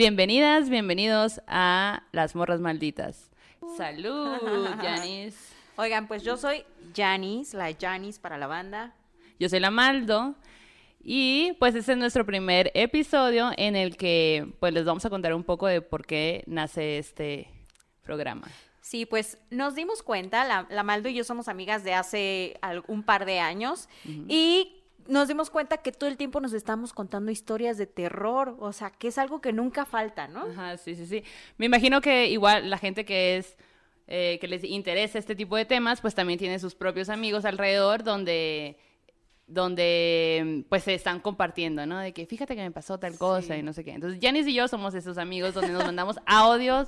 Bienvenidas, bienvenidos a Las Morras Malditas. Salud, Janis. Oigan, pues yo soy Janis, la Janis para la banda. Yo soy la Maldo. Y pues este es nuestro primer episodio en el que pues les vamos a contar un poco de por qué nace este programa. Sí, pues nos dimos cuenta, la, Maldo y yo somos amigas de hace un par de años y nos dimos cuenta que todo el tiempo nos estamos contando historias de terror, o sea, que es algo que nunca falta, ¿no? Ajá, sí, sí, sí. Me imagino que igual la gente que es, eh, que les interesa este tipo de temas, pues también tiene sus propios amigos alrededor donde donde pues se están compartiendo, ¿no? De que fíjate que me pasó tal cosa y no sé qué. Entonces, Janice y yo somos esos amigos donde nos mandamos audios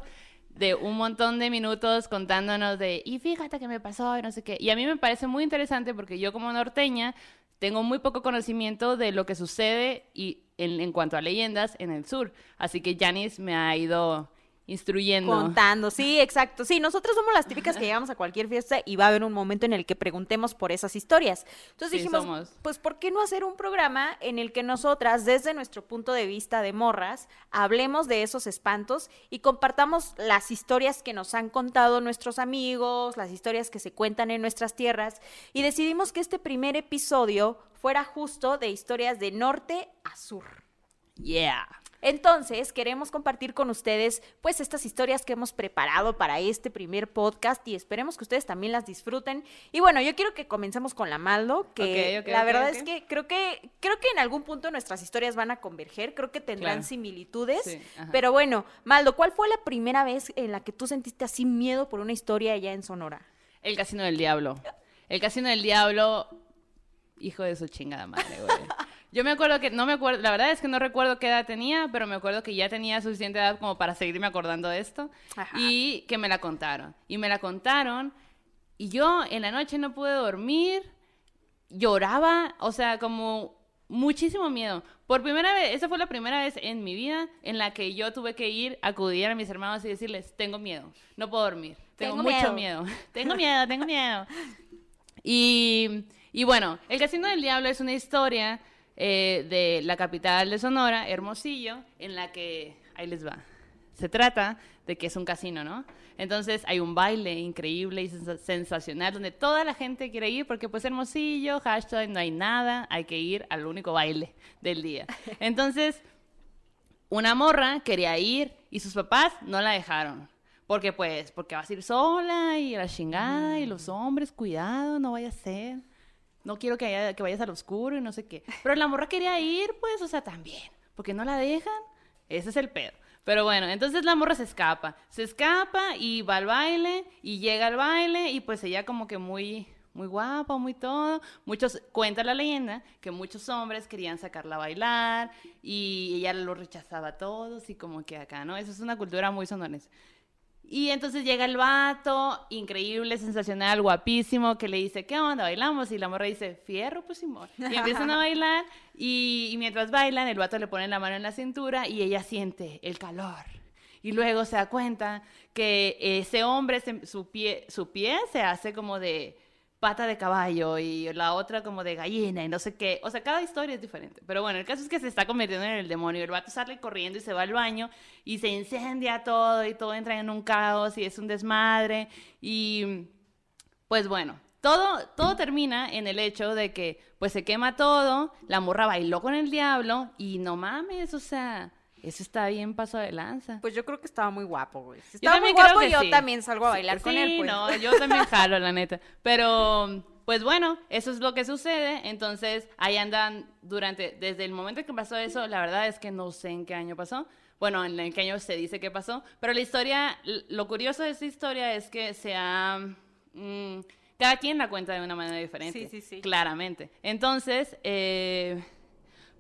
de un montón de minutos contándonos de, y fíjate que me pasó y no sé qué. Y a mí me parece muy interesante porque yo como norteña tengo muy poco conocimiento de lo que sucede y en, en cuanto a leyendas en el sur. Así que Janice me ha ido instruyendo. Contando, sí, exacto. Sí, nosotros somos las típicas que llegamos a cualquier fiesta y va a haber un momento en el que preguntemos por esas historias. Entonces dijimos, pues, ¿por qué no hacer un programa en el que nosotras, desde nuestro punto de vista de morras, hablemos de esos espantos y compartamos las historias que nos han contado nuestros amigos, las historias que se cuentan en nuestras tierras? Y decidimos que este primer episodio fuera justo de historias de norte a sur. Yeah. Entonces, queremos compartir con ustedes pues estas historias que hemos preparado para este primer podcast y esperemos que ustedes también las disfruten. Y bueno, yo quiero que comencemos con la Maldo, que la verdad es que creo que creo que en algún punto nuestras historias van a converger, creo que tendrán similitudes, pero bueno, Maldo, ¿cuál fue la primera vez en la que tú sentiste así miedo por una historia allá en Sonora? El Casino del Diablo. El Casino del Diablo, hijo de su chingada madre, güey. Yo me acuerdo que, no me acuerdo, la verdad es que no recuerdo qué edad tenía, pero me acuerdo que ya tenía suficiente edad como para seguirme acordando de esto. Y que me la contaron. Y me la contaron. Y yo en la noche no pude dormir. Lloraba, o sea, como muchísimo miedo. Por primera vez, esa fue la primera vez en mi vida en la que yo tuve que ir, acudir a mis hermanos y decirles, tengo miedo, no puedo dormir, tengo, mucho miedo. tengo miedo, tengo miedo. Y, y bueno, El Casino del Diablo es una historia eh, de la capital de Sonora, Hermosillo, en la que, ahí les va, se trata de que es un casino, ¿no? Entonces hay un baile increíble y sensacional donde toda la gente quiere ir porque pues Hermosillo, hashtag, no hay nada, hay que ir al único baile del día. Entonces, una morra quería ir y sus papás no la dejaron. Porque pues, porque vas a ir sola y a la chingada y los hombres, cuidado, no vaya a ser no quiero que, haya, que vayas al oscuro y no sé qué. Pero la morra quería ir, pues, o sea, también. porque no la dejan? Ese es el pedo. Pero bueno, entonces la morra se escapa. Se escapa y va al baile y llega al baile y pues ella como que muy, muy guapa, muy todo. Muchos, cuenta la leyenda que muchos hombres querían sacarla a bailar y ella lo rechazaba a todos y como que acá, ¿no? Eso es una cultura muy sonorense. Y entonces llega el vato, increíble, sensacional, guapísimo, que le dice, ¿qué onda? ¿Bailamos? Y la morra dice, fierro, pues Simón. Y empiezan a bailar y, mientras bailan, el vato le pone la mano en la cintura y ella siente el calor. Y luego se da cuenta que ese hombre, su pie, su pie se hace como de pata de caballo y la otra como de gallina y no sé qué. O sea, cada historia es diferente. Pero bueno, el caso es que se está convirtiendo en el demonio. El vato sale corriendo y se va al baño y se incendia todo y todo entra en un caos y es un desmadre. Y pues bueno, todo, todo termina en el hecho de que pues se quema todo, la morra bailó con el diablo y no mames, o sea eso está bien paso de lanza. Pues yo creo que estaba muy guapo, güey. estaba muy guapo, yo también salgo a bailar con él. Pues. no, yo también jalo, la neta. Pero, pues bueno, eso es lo que sucede. Entonces, ahí andan durante, desde el momento en que pasó eso, la verdad es que no sé en qué año pasó. Bueno, en qué año se dice que pasó. Pero la historia, lo curioso de esta historia es que se ha... Mm, cada quien la cuenta de una manera diferente. Sí, sí, sí. Claramente. Entonces, eh,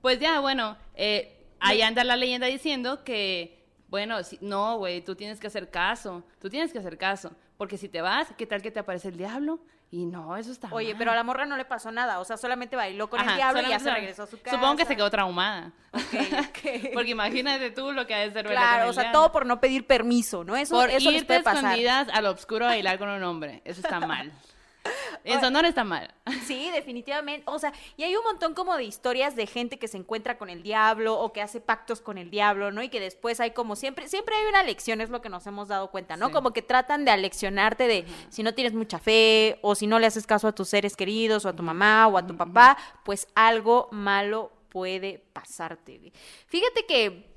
pues ya, bueno, eh, Ahí anda la leyenda diciendo que, bueno, no, güey, tú tienes que hacer caso, tú tienes que hacer caso, porque si te vas, ¿qué tal que te aparece el diablo? Y no, eso está Oye, pero a la morra no le pasó nada, o sea, solamente bailó con el diablo y ya se regresó a su casa. Supongo que se quedó traumada. Porque imagínate tú lo que ha de ser Claro, o sea, todo por no pedir permiso, ¿no? Eso, por eso irte escondidas al oscuro a bailar con un hombre, eso está mal. En Sonora está mal. Sí, definitivamente. O sea, y hay un montón como de historias de gente que se encuentra con el diablo o que hace pactos con el diablo, ¿no? Y que después hay como siempre, siempre hay una lección, es lo que nos hemos dado cuenta, ¿no? Como que tratan de aleccionarte de si no tienes mucha fe o si no le haces caso a tus seres queridos o a tu mamá o a tu papá, pues algo malo puede pasarte. Fíjate que,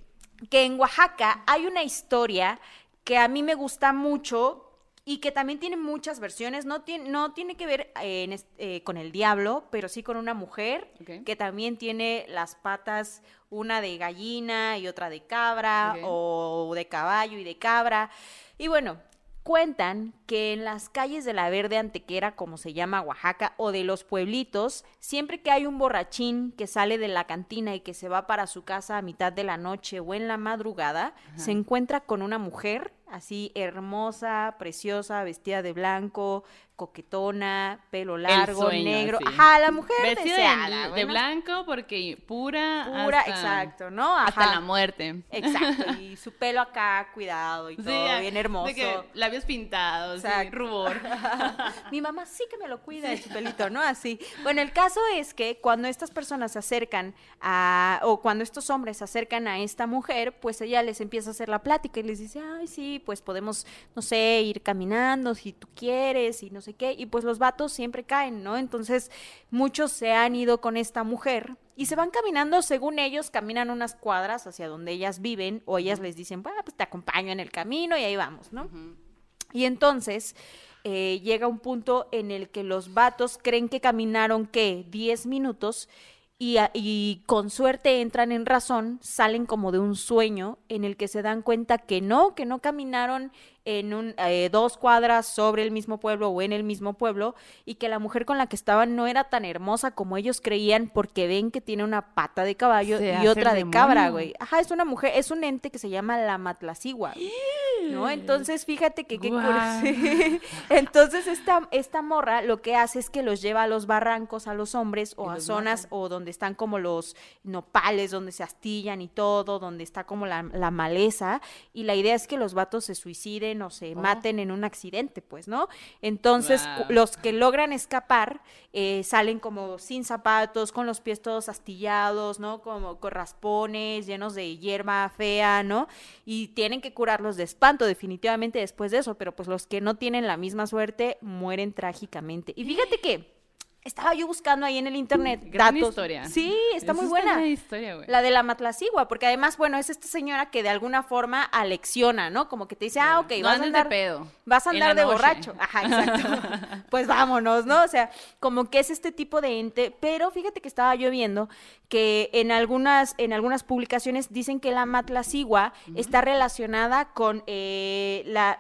que en Oaxaca hay una historia que a mí me gusta mucho y que también tiene muchas versiones. No tiene, no tiene que ver eh, con el diablo, pero sí con una mujer que también tiene las patas, una de gallina y otra de cabra, o de caballo y de cabra. Y bueno, Cuentan que en las calles de la Verde Antequera, como se llama Oaxaca, o de los pueblitos, siempre que hay un borrachín que sale de la cantina y que se va para su casa a mitad de la noche o en la madrugada, se encuentra con una mujer así hermosa, preciosa, vestida de blanco, coquetona, pelo largo, negro. Ajá, la mujer Vestida de, blanco porque pura. Pura, exacto, ¿no? Hasta la muerte. Exacto. Y su pelo acá cuidado y todo, bien hermoso. labios pintados, rubor. Mi mamá sí que me lo cuida de su pelito, ¿no? Así. Bueno, el caso es que cuando estas personas se acercan a, o cuando estos hombres se acercan a esta mujer, pues ella les empieza a hacer la plática y les dice, ay, sí, pues podemos, no sé, ir caminando si tú quieres y no sé qué, y pues los vatos siempre caen, ¿no? Entonces muchos se han ido con esta mujer y se van caminando, según ellos, caminan unas cuadras hacia donde ellas viven, o ellas les dicen, bueno, pues te acompaño en el camino y ahí vamos, ¿no? Y entonces eh, llega un punto en el que los vatos creen que caminaron, ¿qué? 10 minutos y, y, con suerte entran en razón, salen como de un sueño en el que se dan cuenta que no, que no caminaron en un, eh, dos cuadras sobre el mismo pueblo o en el mismo pueblo y que la mujer con la que estaban no era tan hermosa como ellos creían porque ven que tiene una pata de caballo y otra de cabra, güey. Ajá, es una mujer, es un ente que se llama la matlacigua, ¿no? Entonces, fíjate que qué Entonces, esta, esta morra lo que hace es que los lleva a los barrancos a los hombres o a zonas o donde están como los nopales, donde se astillan y todo, donde está como la, la maleza y la idea es que los vatos se suiciden o se oh. maten en un accidente, pues, ¿no? Entonces, los que logran escapar eh, salen como sin zapatos, con los pies todos astillados, ¿no? Como con raspones, llenos de hierba fea, ¿no? Y tienen que curarlos de espanto, definitivamente, después de eso, pero pues los que no tienen la misma suerte mueren trágicamente. Y fíjate que estaba yo buscando ahí en el internet Gran historia. Sí, está muy buena. historia, güey. La de la matlacigua, porque además, bueno, es esta señora que de alguna forma alecciona, ¿no? Como que te dice, ah, ok, vas a andar de pedo. Vas a andar de borracho. Ajá, exacto. pues vámonos, ¿no? O sea, como que es este tipo de ente, pero fíjate que estaba yo viendo que en algunas en algunas publicaciones dicen que la matlacigua está relacionada con eh, la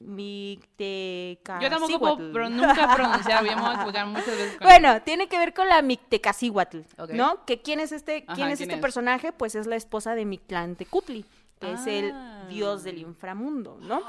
mi, mi eh, Yo tampoco puedo, nunca pronunciar bien, muchas veces. bueno, tiene que ver con la Mictecacihuatl, ¿no? Que quién es este, quién es este personaje, pues es la esposa de Mictlantecutli, que es el ah. dios del inframundo, ¿no?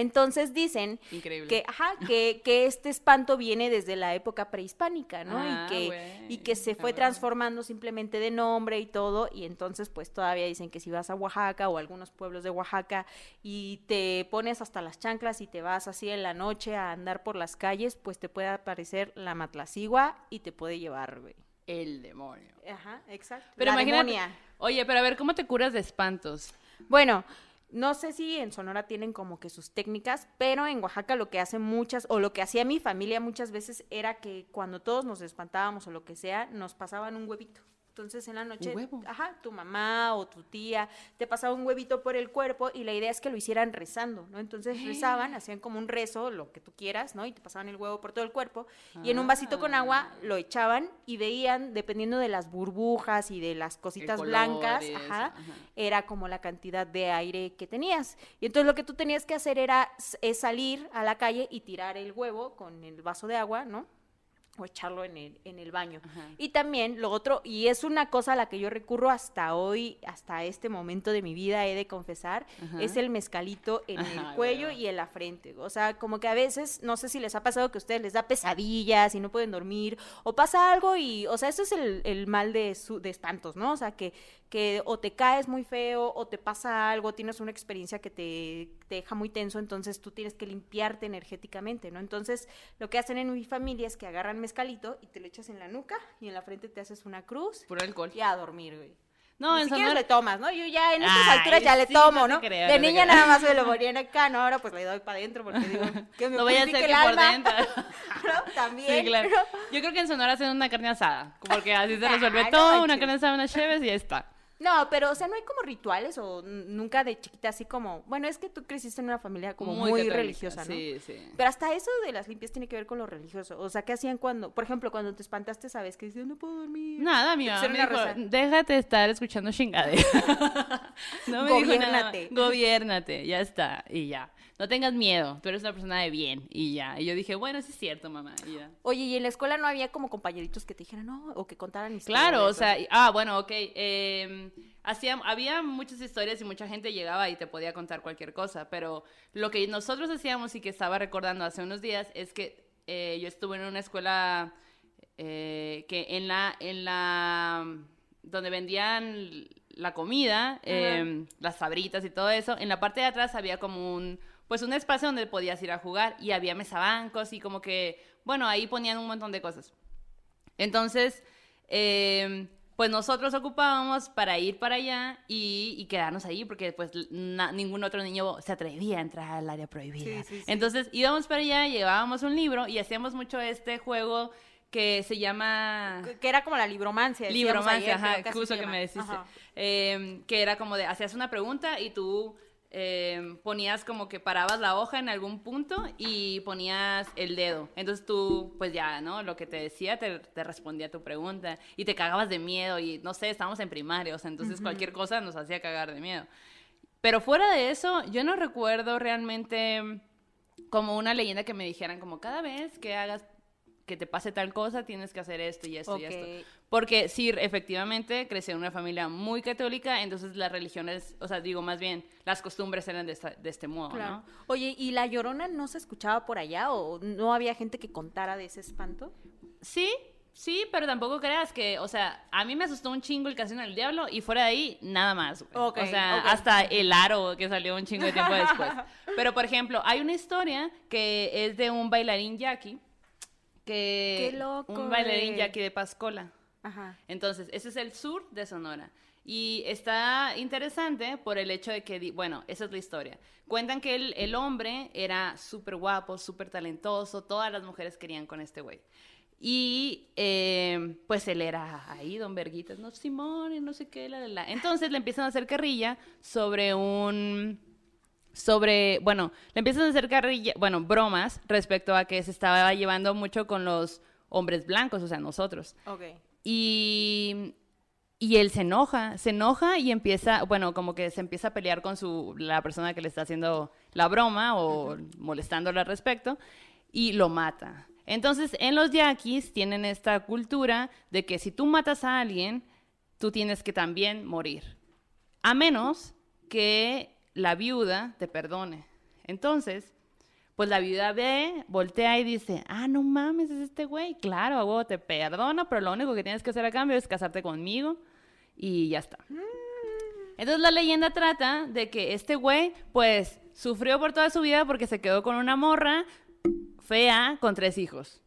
Entonces dicen que, ajá, que, que, este espanto viene desde la época prehispánica, ¿no? y, ah, que, y que se fue transformando simplemente de nombre y todo, y entonces pues todavía dicen que si vas a Oaxaca o algunos pueblos de Oaxaca y te pones hasta las chanclas y te vas así en la noche a andar por las calles, pues te puede aparecer la matlacigua y te puede llevar, güey. El demonio. Ajá, exacto. Pero imagínate, Oye, pero a ver, ¿cómo te curas de espantos? Bueno, no sé si en Sonora tienen como que sus técnicas, pero en Oaxaca lo que hacen muchas, o lo que hacía mi familia muchas veces era que cuando todos nos espantábamos o lo que sea, nos pasaban un huevito. Entonces en la noche, ajá, tu mamá o tu tía te pasaba un huevito por el cuerpo y la idea es que lo hicieran rezando, ¿no? Entonces rezaban, hacían como un rezo, lo que tú quieras, ¿no? Y te pasaban el huevo por todo el cuerpo y en un vasito con agua ah. lo echaban y veían, dependiendo de las burbujas y de las cositas blancas, ajá, era como la cantidad de aire que tenías. Y entonces lo que tú tenías que hacer era es salir a la calle y tirar el huevo con el vaso de agua, ¿no? O echarlo en el, en el baño. Y también lo otro, y es una cosa a la que yo recurro hasta hoy, hasta este momento de mi vida, he de confesar, es el mezcalito en el cuello y en la frente. O sea, como que a veces, no sé si les ha pasado que a ustedes les da pesadillas y no pueden dormir, o pasa algo y, o sea, eso es el, el mal de, su, de espantos, ¿no? O sea, que que o te caes muy feo o te pasa algo, tienes una experiencia que te, deja muy tenso, entonces tú tienes que limpiarte energéticamente, ¿no? Entonces, lo que hacen en mi familia es que agarran mezcalito y te lo echas en la nuca y en la frente te haces una cruz. Por alcohol. Y a dormir, güey. No, Ni en siquiera le tomas, ¿no? Yo ya en estas alturas ya le tomo, ¿no? de niña nada más me lo morían acá, ¿no? Ahora pues le doy para adentro porque digo, que me no voy a hacer que por dentro. También. Sí, claro. Yo creo que en Sonora hacen una carne asada, porque así se resuelve todo, una carne asada, unas cheves y ya está. No, pero, o sea, no hay como rituales o nunca de chiquita así como, bueno, es que tú creciste en una familia como muy, religiosa, ¿no? Sí, sí. Pero hasta eso de las limpias tiene que ver con lo religioso. O sea, ¿qué hacían cuando, por ejemplo, cuando te espantaste, sabes que dices, no puedo dormir? Nada, mi mamá me dijo, déjate estar escuchando chingadera. no me dijo nada. Gobiérnate, ya está, y ya no tengas miedo, tú eres una persona de bien y ya. Y yo dije, bueno, sí es cierto, mamá. Y ya. Oye, ¿y en la escuela no había como compañeritos que te dijeran, no, o que contaran historias? Claro, o sea, ah, bueno, ok. Eh, hacía, había muchas historias y mucha gente llegaba y te podía contar cualquier cosa, pero lo que nosotros hacíamos y que estaba recordando hace unos días es que eh, yo estuve en una escuela eh, que en la, en la, donde vendían la comida, eh, las sabritas y todo eso, en la parte de atrás había como un pues un espacio donde podías ir a jugar y había mesabancos y como que, bueno, ahí ponían un montón de cosas. Entonces, pues nosotros ocupábamos para ir para allá y, quedarnos ahí porque pues ningún otro niño se atrevía a entrar al área prohibida. Entonces íbamos para allá, llevábamos un libro y hacíamos mucho este juego que se llama... Que era como la libromancia. Libromancia, ajá, justo que me decís. Em, que era como de, hacías una pregunta y tú eh, ponías como que parabas la hoja en algún punto y ponías el dedo. Entonces tú, pues ya, ¿no? Lo que te decía te, respondía a tu pregunta y te cagabas de miedo y no sé, estábamos en primaria, o sea, entonces cualquier cosa nos hacía cagar de miedo. Pero fuera de eso, yo no recuerdo realmente como una leyenda que me dijeran como cada vez que hagas que te pase tal cosa, tienes que hacer esto y esto y esto. Porque sí, efectivamente, crecí en una familia muy católica, entonces las religiones, o sea, digo más bien, las costumbres eran de, este modo, ¿no? Oye, ¿y la llorona no se escuchaba por allá o no había gente que contara de ese espanto? Sí, sí, pero tampoco creas que, o sea, a mí me asustó un chingo el casino del diablo y fuera de ahí, nada más. o sea, hasta el aro que salió un chingo de tiempo después. Pero, por ejemplo, hay una historia que es de un bailarín yaqui que Qué loco, un bailarín yaqui de Pascola. Ajá. Entonces, ese es el sur de Sonora. Y está interesante por el hecho de que, bueno, esa es la historia. Cuentan que el, el hombre era súper guapo, súper talentoso, todas las mujeres querían con este güey. Y eh, pues él era ahí, don Verguitas, no, Simón, no sé qué, la, la. Entonces le empiezan a hacer carrilla sobre un sobre, bueno, le empiezan a hacer carrilla, bueno, bromas respecto a que se estaba llevando mucho con los hombres blancos, o sea, nosotros. Ok. Y, y él se enoja, se enoja y empieza, bueno, como que se empieza a pelear con su, la persona que le está haciendo la broma o molestándole al respecto y lo mata. Entonces, en los yaquis tienen esta cultura de que si tú matas a alguien, tú tienes que también morir. A menos que la viuda te perdone. Entonces, pues la viuda ve, voltea y dice, ah, no mames, es este güey. Claro, te perdono, pero lo único que tienes que hacer a cambio es casarte conmigo y ya está. Entonces la leyenda trata de que este güey, pues, sufrió por toda su vida porque se quedó con una morra fea con tres hijos.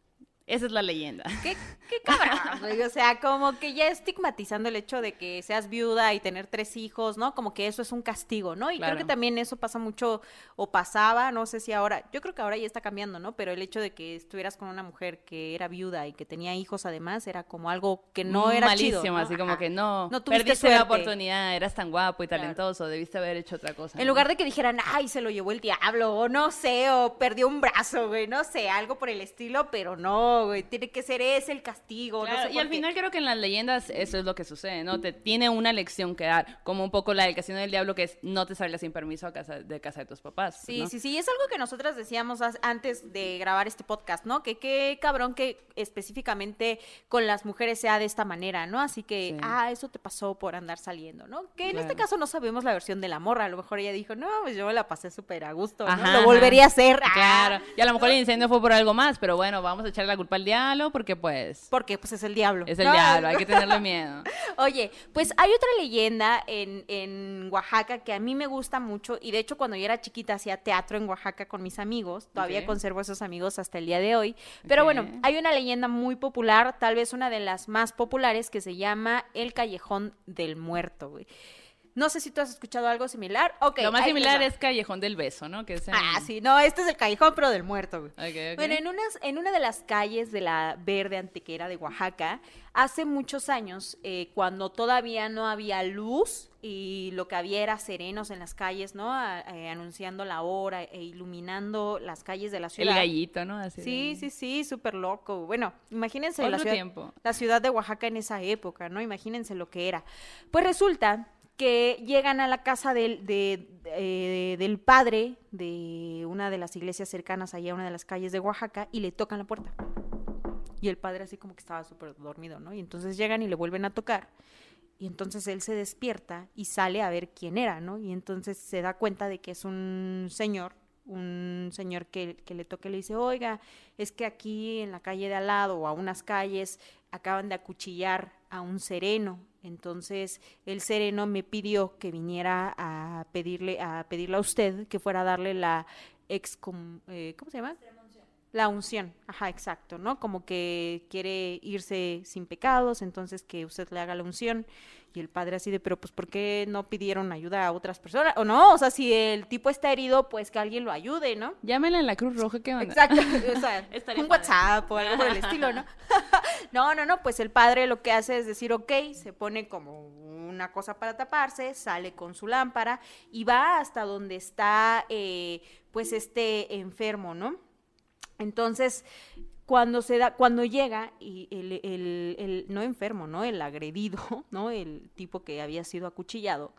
Esa es la leyenda. ¿Qué, qué cabrón, O sea, como que ya estigmatizando el hecho de que seas viuda y tener tres hijos, ¿no? Como que eso es un castigo, ¿no? Y creo que también eso pasa mucho, o pasaba, no sé si ahora, yo creo que ahora ya está cambiando, ¿no? Pero el hecho de que estuvieras con una mujer que era viuda y que tenía hijos además, era como algo que no era Malísimo, chido. así como que no, no perdiste la oportunidad, eras tan guapo y talentoso, debiste haber hecho otra cosa. En lugar de que dijeran, ay, se lo llevó el diablo, o no sé, o perdió un brazo, güey, no sé, algo por el estilo, pero no, tiene que ser ese el castigo castigo. y al final creo que en las leyendas eso es lo que sucede, ¿no? Te tiene una lección que dar, como un poco la del casino del diablo, que es no te salgas sin permiso a casa, de casa de tus papás. Sí, sí, sí, es algo que nosotras decíamos antes de grabar este podcast, ¿no? Que qué cabrón que específicamente con las mujeres sea de esta manera, ¿no? Así que, ah, eso te pasó por andar saliendo, ¿no? Que en este caso no sabemos la versión de la morra, a lo mejor ella dijo, no, pues yo la pasé súper a gusto, ¿no? lo volvería a hacer. Claro, y a lo mejor el incendio fue por algo más, pero bueno, vamos a echarle la culpa al diablo porque pues... Porque pues es el diablo. Es el diablo, hay que tenerle miedo. Oye, pues hay otra leyenda en, en Oaxaca que a mí me gusta mucho y de hecho cuando yo era chiquita hacía teatro en Oaxaca con mis amigos, todavía conservo esos amigos hasta el día de hoy, pero bueno, hay una leyenda muy popular, tal vez una de las más populares que se llama El Callejón del Muerto, güey. No sé si tú has escuchado algo similar. Okay, Lo más similar es Callejón del Beso, ¿no? Que Ah, sí, no, este es el Callejón, pero del muerto. Bueno, en, unas, en una de las calles de la Verde Antequera de Oaxaca, hace muchos años, eh, cuando todavía no había luz y lo que había era serenos en las calles, ¿no? Eh, anunciando la hora e iluminando las calles de la ciudad. El gallito, ¿no? sí, sí, sí, súper loco. Bueno, imagínense la ciudad, la ciudad de Oaxaca en esa época, ¿no? Imagínense lo que era. Pues resulta que llegan a la casa del, eh, del padre de una de las iglesias cercanas allá a una de las calles de Oaxaca y le tocan la puerta. Y el padre así como que estaba súper dormido, ¿no? Y entonces llegan y le vuelven a tocar. Y entonces él se despierta y sale a ver quién era, ¿no? Y entonces se da cuenta de que es un señor, un señor que, que le toca y le dice, oiga, es que aquí en la calle de al lado o a unas calles acaban de acuchillar a un sereno entonces el sereno me pidió que viniera a pedirle a pedirle a usted que fuera a darle la ex eh, ¿cómo se llama? La unción, ajá, exacto, ¿no? Como que quiere irse sin pecados, entonces que usted le haga la unción. Y el padre así de, pero pues ¿por qué no pidieron ayuda a otras personas? O no, o sea, si el tipo está herido, pues que alguien lo ayude, ¿no? Llámenle en la Cruz Roja, ¿qué onda? Exacto, o sea, un WhatsApp o algo por el estilo, ¿no? no, no, no, pues el padre lo que hace es decir, ok, se pone como una cosa para taparse, sale con su lámpara y va hasta donde está, eh, pues, este enfermo, ¿no? Entonces, cuando se da, cuando llega y el, el, el, no enfermo, ¿no? El agredido, ¿no? El tipo que había sido acuchillado,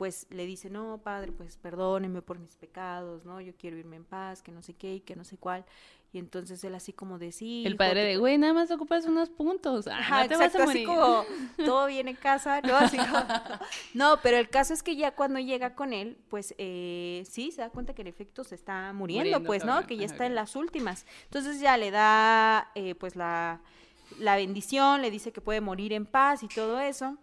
pues le dice, no, padre, pues perdóneme por mis pecados, ¿no? Yo quiero irme en paz, que no sé qué y que no sé cuál. Y entonces él así como decía... El padre de, güey, nada más ocupas unos puntos. Ah, Ajá, no te exacto, vas a así como, todo bien en casa, ¿no? Así como... No, pero el caso es que ya cuando llega con él, pues eh, sí, se da cuenta que en efecto se está muriendo, pues, ¿no? Que ya está en las últimas. Entonces ya le da, eh, pues, la, la bendición, le dice que puede morir en paz y todo eso.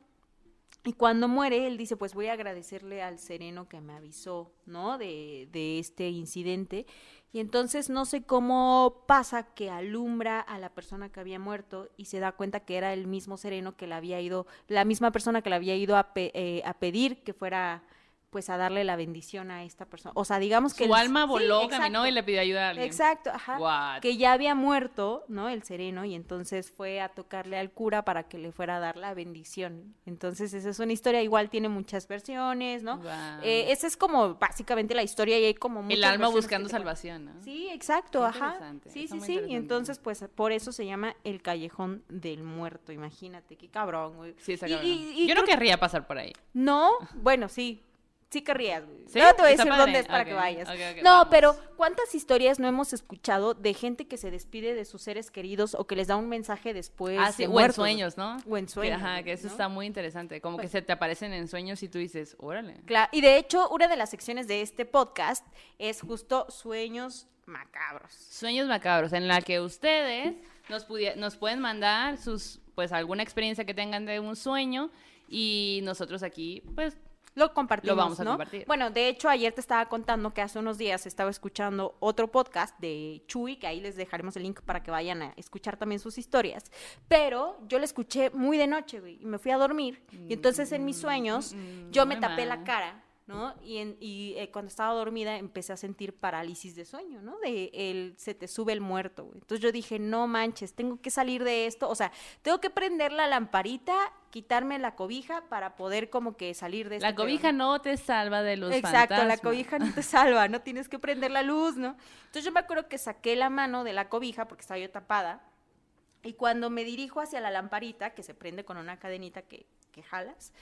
Y cuando muere, él dice, pues voy a agradecerle al sereno que me avisó, ¿no? De, de este incidente. Y entonces no sé cómo pasa que alumbra a la persona que había muerto y se da cuenta que era el mismo sereno que le había ido, la misma persona que le había ido a, eh, a pedir que fuera pues a darle la bendición a esta persona. O sea, digamos que... Su alma voló, caminó y le pidió ayuda a alguien. Exacto, ajá. Que ya había muerto, ¿no? El sereno, y entonces fue a tocarle al cura para que le fuera a dar la bendición. Entonces, esa es una historia, igual tiene muchas versiones, ¿no? Eh, esa es como básicamente la historia y hay como El alma buscando salvación, ¿no? Sí, exacto, ajá. Sí, sí, sí. Y entonces, pues, por eso se llama el Callejón del Muerto, imagínate, qué cabrón, güey. Sí, está Yo no querría pasar por ahí. No, bueno, sí, sí querrías, güey. ¿Sí? No te voy a decir dónde es para que vayas. no, pero ¿cuántas historias no hemos escuchado de gente que se despide de sus seres queridos o que les da un mensaje después? Ah, sí, o en sueños, ¿no? O en sueños. ajá, que eso está muy interesante. Como que pues se te aparecen en sueños y tú dices, órale. Claro, y de hecho, una de las secciones de este podcast es justo sueños macabros. Sueños macabros, en la que ustedes nos, nos pueden mandar sus, pues, alguna experiencia que tengan de un sueño y nosotros aquí, pues, lo compartimos. Lo vamos a compartir. Bueno, de hecho, ayer te estaba contando que hace unos días estaba escuchando otro podcast de Chuy, que ahí les dejaremos el link para que vayan a escuchar también sus historias. Pero yo le escuché muy de noche, güey, y me fui a dormir. Y entonces en mis sueños, mm, yo me tapé la cara ¿no? Y, en, y eh, cuando estaba dormida empecé a sentir parálisis de sueño, ¿no? De el, se te sube el muerto, güey. Entonces yo dije, no manches, tengo que salir de esto, o sea, tengo que prender la lamparita, quitarme la cobija para poder como que salir de esto. La cobija no te salva de los Exacto, la cobija no te salva, no tienes que prender la luz, ¿no? Entonces yo me acuerdo que saqué la mano de la cobija porque estaba yo tapada Y cuando me dirijo hacia la lamparita, que se prende con una cadenita que, que jalas,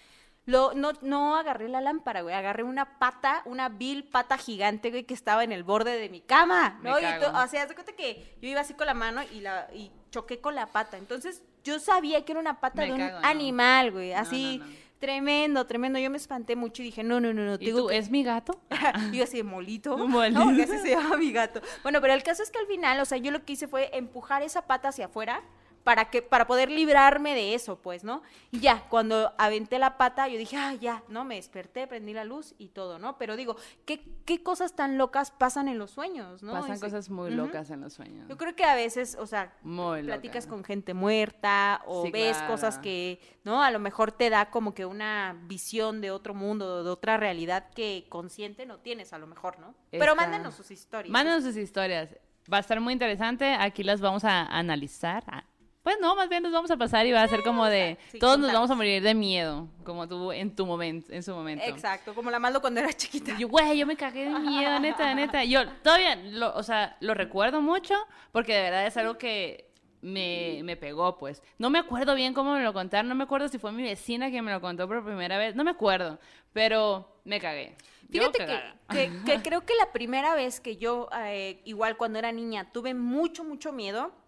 lo, no, no agarré la lámpara, güey. Agarré una pata, una vil pata gigante, güey, que estaba en el borde de mi cama. ¿no? Y o sea, haz cuenta que yo iba así con la mano y, la, y choqué con la pata. Entonces, yo sabía que era una pata de un animal, güey. Así. Tremendo, tremendo. Yo me espanté mucho y dije, no, no, no, no. ¿Y tú, ¿Es mi gato? y yo así, molito. molito. No, porque así se llama mi gato. Bueno, pero el caso es que al final, o sea, yo lo que hice fue empujar esa pata hacia afuera para que para poder librarme de eso, pues, ¿no? Y ya, cuando aventé la pata, yo dije, ah, ya, ¿no? Me desperté, prendí la luz y todo, ¿no? Pero digo, ¿qué, qué cosas tan locas pasan en los sueños, ¿no? Pasan cosas muy locas en los sueños. Yo creo que a veces, o sea, platicas con gente muerta o ves cosas que, ¿no? A lo mejor te da como que una visión de otro mundo, de otra realidad que consciente no tienes, a lo mejor, ¿no? Pero mándenos sus historias. Mándenos sus historias. Va a estar muy interesante. Aquí las vamos a analizar. Pues no, más bien nos vamos a pasar y va a ser como de todos nos vamos a morir de miedo, como tú en tu momento, en su momento. Exacto, como la malo cuando era chiquita. Yo, güey, yo me cagué de miedo, neta, neta. Yo todavía, lo, o sea, lo recuerdo mucho porque de verdad es algo que me, me, pegó, pues. No me acuerdo bien cómo me lo contaron, no me acuerdo si fue mi vecina que me lo contó por primera vez, no me acuerdo, pero me cagué. Fíjate que, que, creo que la primera vez que yo, eh, igual cuando era niña, tuve mucho, mucho miedo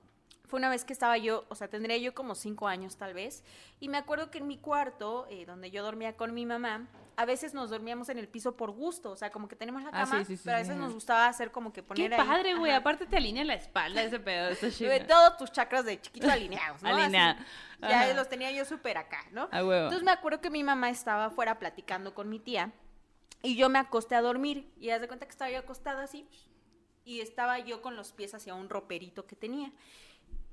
fue una vez que estaba yo, o sea, tendría yo como cinco años tal vez, y me acuerdo que en mi cuarto, eh, donde yo dormía con mi mamá, a veces nos dormíamos en el piso por gusto, o sea, como que tenemos la ah, cama, pero a veces nos gustaba hacer como que poner Qué padre, güey, aparte te alinea la espalda ese pedo, Todos tus chakras de chiquito alineados, ¿no? Alineados. Ya los tenía yo súper acá, ¿no? Entonces me acuerdo que mi mamá estaba afuera platicando con mi tía, y yo me acosté a dormir, y haz de cuenta que estaba yo acostada así, y estaba yo con los pies hacia un roperito que tenía.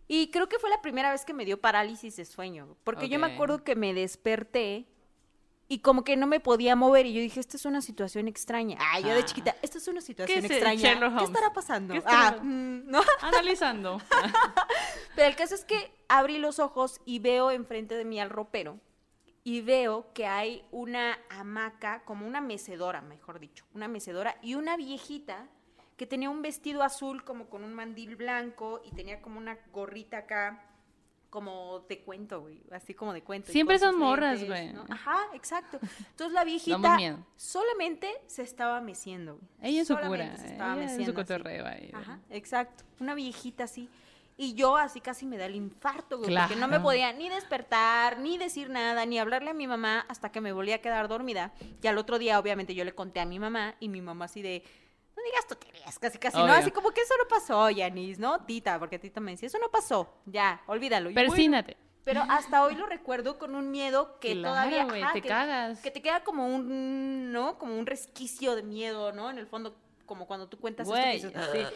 Y creo que fue la primera vez que me dio parálisis de sueño, porque yo me acuerdo que me desperté y como que no me podía mover y yo dije, esta es una situación extraña. Ah, yo de ah. chiquita, esta es una situación extraña. ¿Qué estará pasando? ah, mm, ¿no? Analizando. Pero el caso es que abrí los ojos y veo enfrente de mí al ropero y veo que hay una hamaca, como una mecedora, mejor dicho, una mecedora y una viejita que tenía un vestido azul como con un mandil blanco y tenía como una gorrita acá como de cuento, güey, así como de cuento. Siempre son morras, güey. Ajá, exacto. Entonces la viejita solamente se estaba meciendo, güey. Ella es su cura, se estaba ella su cotorreo ahí. Ajá, exacto. Una viejita así. Y yo así casi me da el infarto, güey, porque no me podía ni despertar, ni decir nada, ni hablarle a mi mamá hasta que me volví a quedar dormida. Y al otro día, obviamente, yo le conté a mi mamá y mi mamá así de, digas tonterías, casi casi, ¿no? Así como que eso no pasó, Yanis, ¿no? Tita, porque Tita me decía, eso no pasó, ya, olvídalo. Persínate. pero hasta hoy lo recuerdo con un miedo que todavía te cagas. Que te queda como un, ¿no? Como un resquicio de miedo, ¿no? En el fondo como cuando tú cuentas esto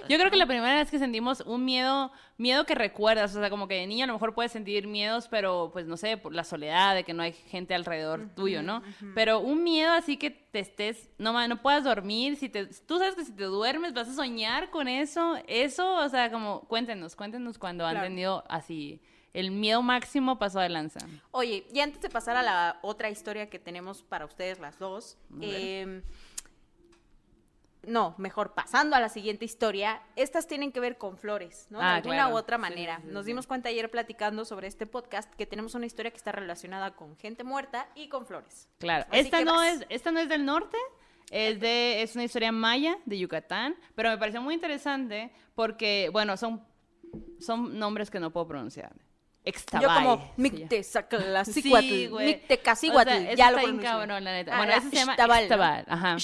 Yo creo que la primera vez que sentimos un miedo, miedo que recuerdas, o sea, como que de niño a lo mejor puedes sentir miedos, pero pues no sé, por la soledad, de que no hay gente alrededor tuyo, ¿no? Pero un miedo así que te estés, no, no puedas dormir, si te, tú sabes que si te duermes vas a soñar con eso, eso, o sea, como cuéntenos, cuéntenos cuando han tenido así el miedo máximo pasó de lanza. Oye, y antes de pasar a la otra historia que tenemos para ustedes las dos, eh, no, mejor pasando a la siguiente historia, estas tienen que ver con flores, ¿no? de ah, alguna u otra manera. Nos dimos cuenta ayer platicando sobre este podcast que tenemos una historia que está relacionada con gente muerta y con flores. Claro, esta no es esta no es del norte, es de es una historia maya de Yucatán, pero me pareció muy interesante porque bueno, son son nombres que no puedo pronunciar. Extabay. Yo como Mictecaclacicuatl, sí, Mictecaciguatl, ya lo pronuncié. Cabrón, la neta. bueno, ese se llama Extabal. Ajá.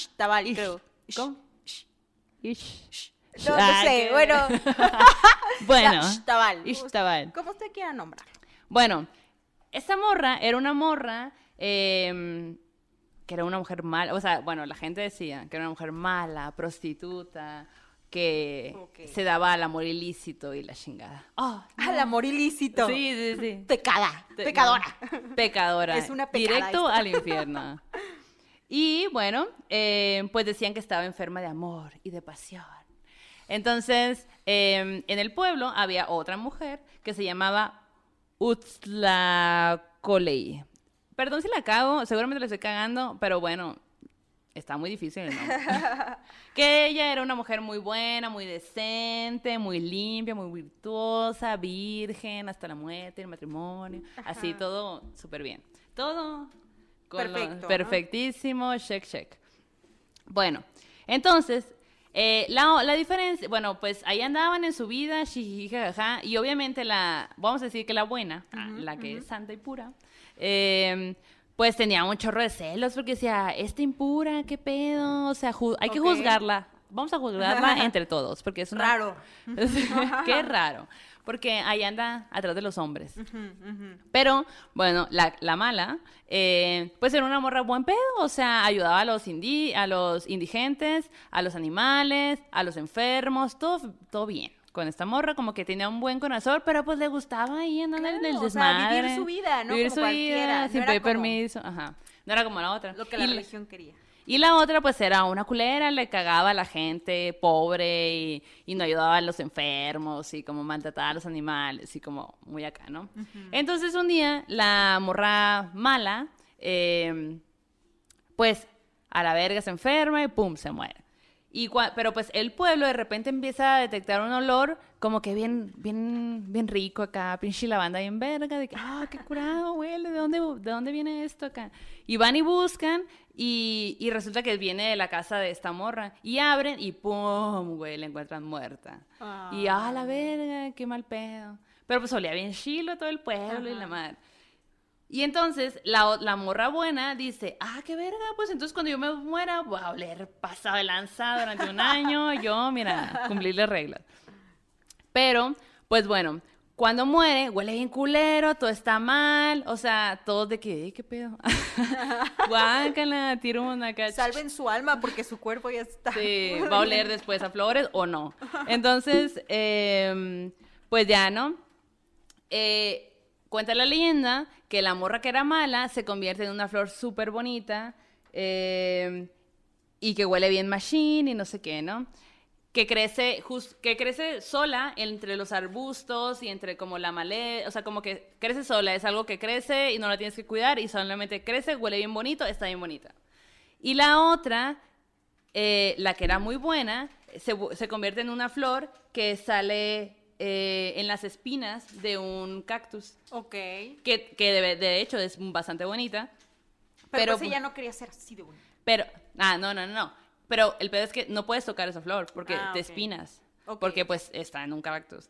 Creo. ¿Cómo? No, no sé, bueno. bueno. Ishtabal. ¿Cómo usted quiera nombrar? Bueno, esta morra era una morra em, que era una mujer mala. O sea, bueno, la gente decía que era una mujer mala, prostituta, que se daba al amor ilícito y la chingada. Oh, Al amor ilícito. Sí, sí, sí. Pecada. Pecadora. Pecadora. Es una pecada Directo al infierno. Y bueno, eh, pues decían que estaba enferma de amor y de pasión. Entonces, em, en el pueblo había otra mujer que se llamaba Utzlacolei. Perdón si la cago, seguramente la estoy cagando, pero bueno, Está muy difícil nombre. que ella era una mujer muy buena, muy decente, muy limpia, muy virtuosa, virgen, hasta la muerte, el matrimonio. Así, todo súper bien. Todo Perfecto, perfectísimo, check, check. Bueno, entonces, eh, la, la, diferencia, bueno, pues ahí andaban en su vida, y obviamente la, vamos a decir que la buena, ah, la que es santa y pura, eh, pues tenía un chorro de celos porque decía, esta impura, qué pedo, o sea, hay que juzgarla. Vamos a juzgarla entre todos, porque es Raro. qué raro, porque ahí anda atrás de los hombres. Pero, bueno, la, la mala, eh, pues era una morra buen pedo, o sea, ayudaba a los, indi a los indigentes, a los animales, a los enfermos, todo, todo bien con esta morra, como que tenía un buen corazón, pero pues le gustaba ahí andar en el desmadre. O sea, vivir su vida, ¿no? Vivir su vida, sin pedir permiso, ajá. No era como la otra. Lo que la religión quería. Y la otra, pues, era una culera, le cagaba a la gente pobre y, no ayudaba a los enfermos y como maltrataba a los animales y como muy acá, ¿no? Entonces, un día, la morra mala, eh, pues, a la verga se enferma y pum, se muere pero pues el pueblo de repente empieza a detectar un olor como que bien, bien, bien rico acá, pinche lavanda bien verga, de que, ah, qué curado huele, ¿de dónde, ¿de dónde viene esto acá? Y van y buscan y, y resulta que viene de la casa de esta morra. Y abren y pum, güey, la encuentran muerta. Y, ah, la verga, qué mal pedo. Pero pues olía bien chilo todo el pueblo y la madre. Y entonces la, la, morra buena dice, ah, qué verga, pues entonces cuando yo me muera voy a oler pasado de lanza durante un año, yo, mira, cumplir las reglas. Pero, pues bueno, cuando muere, huele bien culero, todo está mal, o sea, todos de que, ¿qué pedo? Guácala, tiro una acá. Salven su alma porque su cuerpo ya está. Sí, va a oler después a flores o no. Entonces, eh, pues ya, ¿no? Eh, Cuenta la leyenda que la morra que era mala se convierte en una flor súper bonita eh, y que huele bien machine y no sé qué, ¿no? Que crece, que crece sola entre los arbustos y entre como la maleza, o sea, como que crece sola, es algo que crece y no la tienes que cuidar y solamente crece, huele bien bonito, está bien bonita. Y la otra, eh, la que era muy buena, se, se convierte en una flor que sale eh, en las espinas de un cactus. Ok. Que, que de, hecho es bastante bonita. Pero, pues ella no quería ser así de bonita. Pero, ah, no, no, no. Pero el pedo es que no puedes tocar esa flor porque ah, te espinas. Porque pues está en un cactus.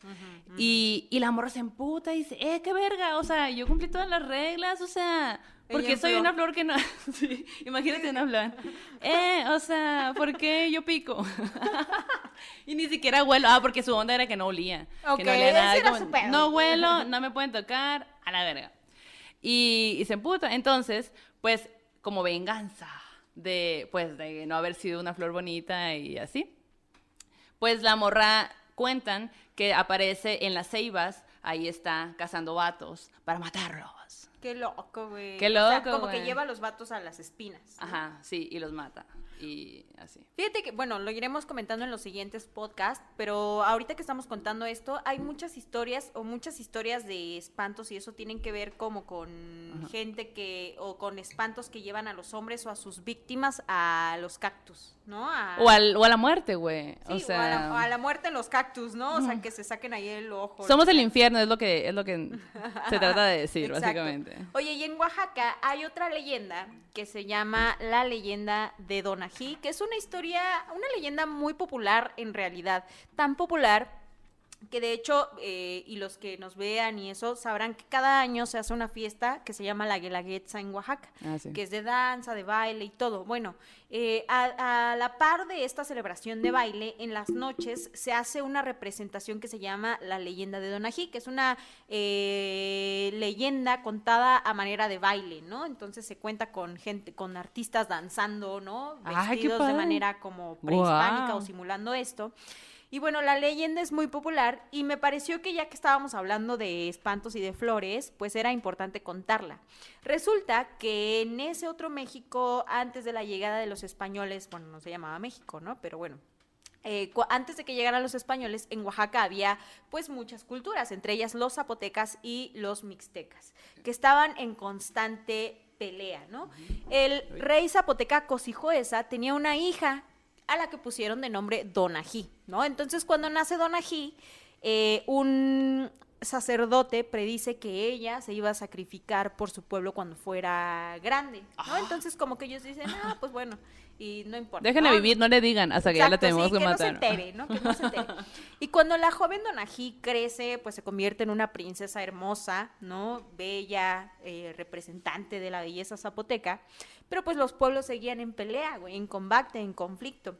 Y, y la morra se emputa y dice, eh, qué verga, o sea, yo cumplí todas las reglas, o sea, porque soy una flor que no... sí, imagínate una flor. Eh, o sea, ¿por qué yo pico? y ni siquiera huelo. Ah, porque su onda era que no olía. que no olía nada. no huelo, no me pueden tocar, a la verga. Y, y se emputa. Entonces, pues, como venganza de, pues, de no haber sido una flor bonita y así, pues la morra cuentan que aparece en las ceibas, ahí está cazando vatos para matarlos. Qué loco, güey. Qué loco, o sea, como que lleva los vatos a las espinas. Ajá, sí, y los mata. Y así. Fíjate que, bueno, lo iremos comentando en los siguientes podcasts, pero ahorita que estamos contando esto, hay muchas historias o muchas historias de espantos y eso tienen que ver como con gente que, o con espantos que llevan a los hombres o a sus víctimas a los cactus, ¿no? O, al, o a la muerte, güey. o, sea... a la, muerte en los cactus, ¿no? O sea, que se saquen ahí el ojo. Somos el infierno, es lo que, es lo que se trata de decir, básicamente. Oye, y en Oaxaca hay otra leyenda que se llama la leyenda de Que es una historia, una leyenda muy popular en realidad, tan popular que de hecho, eh, y los que nos vean y eso, sabrán que cada año se hace una fiesta que se llama la Guelaguetza en Oaxaca, ah, que es de danza, de baile y todo. Bueno, eh, a, la par de esta celebración de baile, en las noches se hace una representación que se llama La leyenda de Donají, que es una eh, leyenda contada a manera de baile, ¿no? Entonces se cuenta con gente, con artistas danzando, ¿no? Vestidos de manera como prehispánica o simulando esto. Y bueno, la leyenda es muy popular y me pareció que ya que estábamos hablando de espantos y de flores, pues era importante contarla. Resulta que en ese otro México, antes de la llegada de los españoles, bueno, no se llamaba México, ¿no? Pero bueno, eh, antes de que llegaran los españoles, en Oaxaca había pues muchas culturas, entre ellas los zapotecas y los mixtecas, que estaban en constante pelea, ¿no? El rey zapoteca Cosijoesa tenía una hija a la que pusieron de nombre Donají, ¿no? Entonces cuando nace Donají, eh, un sacerdote predice que ella se iba a sacrificar por su pueblo cuando fuera grande, ¿no? Ah. Entonces como que ellos dicen, ah, pues bueno, y no importa. Déjenle vivir, no le digan hasta que ya la tenemos que, matar. No se entere, ¿no? Que no se entere. y cuando la joven Donají crece, pues se convierte en una princesa hermosa, ¿no? Bella, eh, representante de la belleza zapoteca, pero pues los pueblos seguían en pelea, güey, en combate, en conflicto.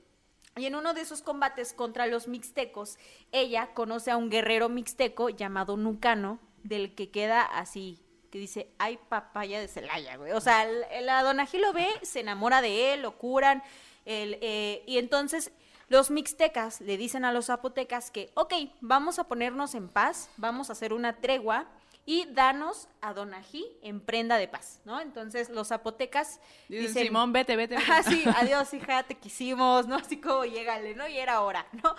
Y en uno de esos combates contra los mixtecos, ella conoce a un guerrero mixteco llamado Nucano, del que queda así, que dice, ay papaya de Celaya, güey. O sea, la Donají lo ve, se enamora de él, lo curan, eh, y entonces los mixtecas le dicen a los zapotecas que, ok, vamos a ponernos en paz, vamos a hacer una tregua, y danos a Donají en prenda de paz, ¿no? Entonces los zapotecas dicen, Simón, vete, vete. Ah, sí, adiós, hija, te quisimos, ¿no? Así como llégale, ¿no? Y era hora, ¿no?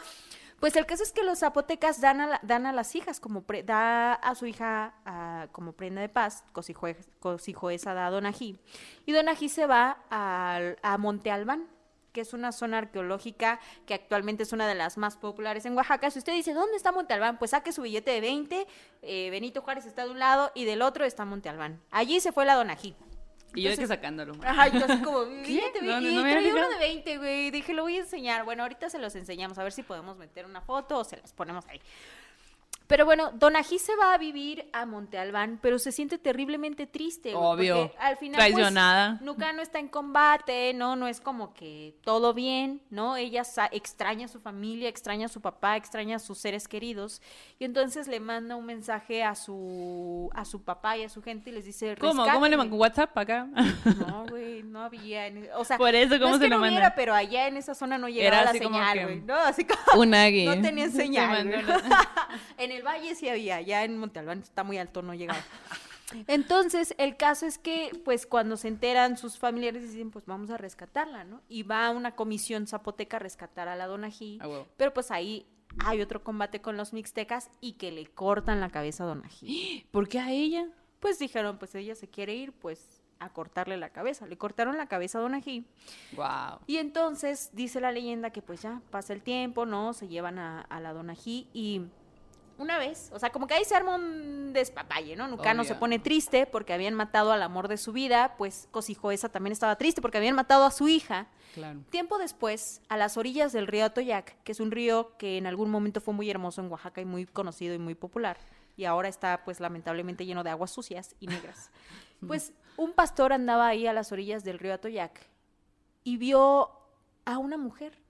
Pues el caso es que los zapotecas dan a, dan a las hijas, como da a su hija como prenda de paz, cosijo, esa da a Donají, y Donají se va a, a Monte Albán, que es una zona arqueológica que actualmente es una de las más populares en Oaxaca. Si usted dice, ¿dónde está Monte Albán? Pues saque su billete de 20, eh, Benito Juárez está de un lado y del otro está Monte Albán. Allí se fue la Donají. Y yo que sacándolo. Ajá, yo así como, billete, no, no, uno de 20, güey. Dije, lo voy a enseñar. Bueno, ahorita se los enseñamos, a ver si podemos meter una foto o se las ponemos ahí. Pero bueno, Donají se va a vivir a Monte Albán, pero se siente terriblemente triste. Obvio. al final, pues, Traicionada. Pues, no está en combate, ¿no? No es como que todo bien, ¿no? Ella extraña a su familia, extraña a su papá, extraña a sus seres queridos. Y entonces le manda un mensaje a su, a su papá y a su gente y les dice... ¿Cómo? ¿Cómo le mandó WhatsApp acá? No, güey, no había. o sea, Por eso, ¿cómo se lo manda? pero allá en esa zona no llegaba la señal, güey. No, así como... Un. No tenía señal. en el valle sí había, ya en Monte Albán está muy alto, no llegaba. Entonces, el caso es que, pues, cuando se enteran sus familiares, dicen, pues, vamos a rescatarla, ¿no? Y va una comisión zapoteca a rescatar a la Donají, ah, pero pues ahí hay otro combate con los mixtecas y que le cortan la cabeza a Donají. ¿Por qué a ella? Pues dijeron, pues ella se quiere ir, pues a cortarle la cabeza. Le cortaron la cabeza a Donají. Wow. Y entonces dice la leyenda que pues ya pasa el tiempo, ¿no? Se llevan a, a la Donají y una vez, o sea, como que ahí se arma un despapalle, ¿no? Nucano se pone triste porque habían matado al amor de su vida, pues Cosijoesa también estaba triste porque habían matado a su hija. Claro. Tiempo después, a las orillas del río Atoyac, que es un río que en algún momento fue muy hermoso en Oaxaca y muy conocido y muy popular, y ahora está pues lamentablemente lleno de aguas sucias y negras. pues un pastor andaba ahí a las orillas del río Atoyac y vio a una mujer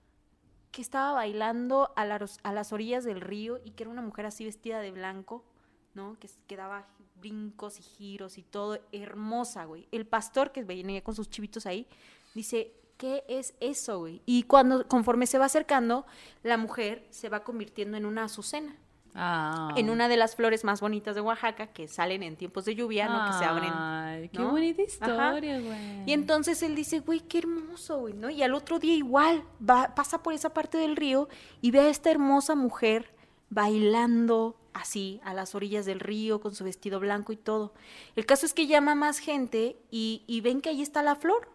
que estaba bailando a, a, las orillas del río y que era una mujer así vestida de blanco, ¿no? Que, que daba brincos y giros y todo, hermosa, güey. El pastor que venía con sus chivitos ahí, dice, ¿qué es eso, güey? Y cuando, conforme se va acercando, la mujer se va convirtiendo en una azucena. Ah. En una de las flores más bonitas de Oaxaca que salen en tiempos de lluvia, ¿no? Que se abren. Ay, qué bonita historia, güey. Y entonces él dice, güey, qué hermoso, güey, ¿no? Y al otro día igual, va, pasa por esa parte del río y ve a esta hermosa mujer bailando así a las orillas del río con su vestido blanco y todo. El caso es que llama más gente y, y ven que ahí está la flor.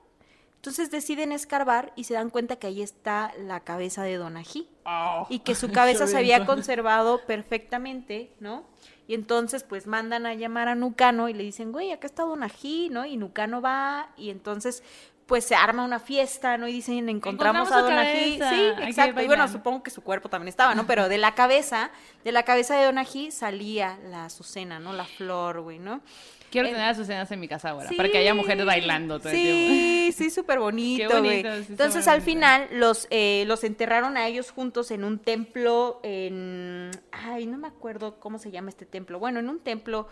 Entonces deciden escarbar y se dan cuenta que ahí está la cabeza de Donají. Oh, y que su cabeza se había conservado perfectamente, ¿no? Y entonces pues mandan a llamar a Nucano y le dicen, güey, acá está Donají, ¿no? Y Nucano va y entonces pues se arma una fiesta, ¿no? Y dicen, encontramos, a Donají. Sí, exacto. Y bueno, supongo que su cuerpo también estaba, ¿no? Pero de la cabeza, de la cabeza de Donají salía la azucena, ¿no? La flor, güey, ¿no? Quiero tener a cenas en mi casa ahora, para que haya mujeres bailando todo sí, el tiempo. Sí, súper bonito. Entonces, al final, los, eh, los enterraron a ellos juntos en un templo en... Ay, no me acuerdo cómo se llama este templo. Bueno, en un templo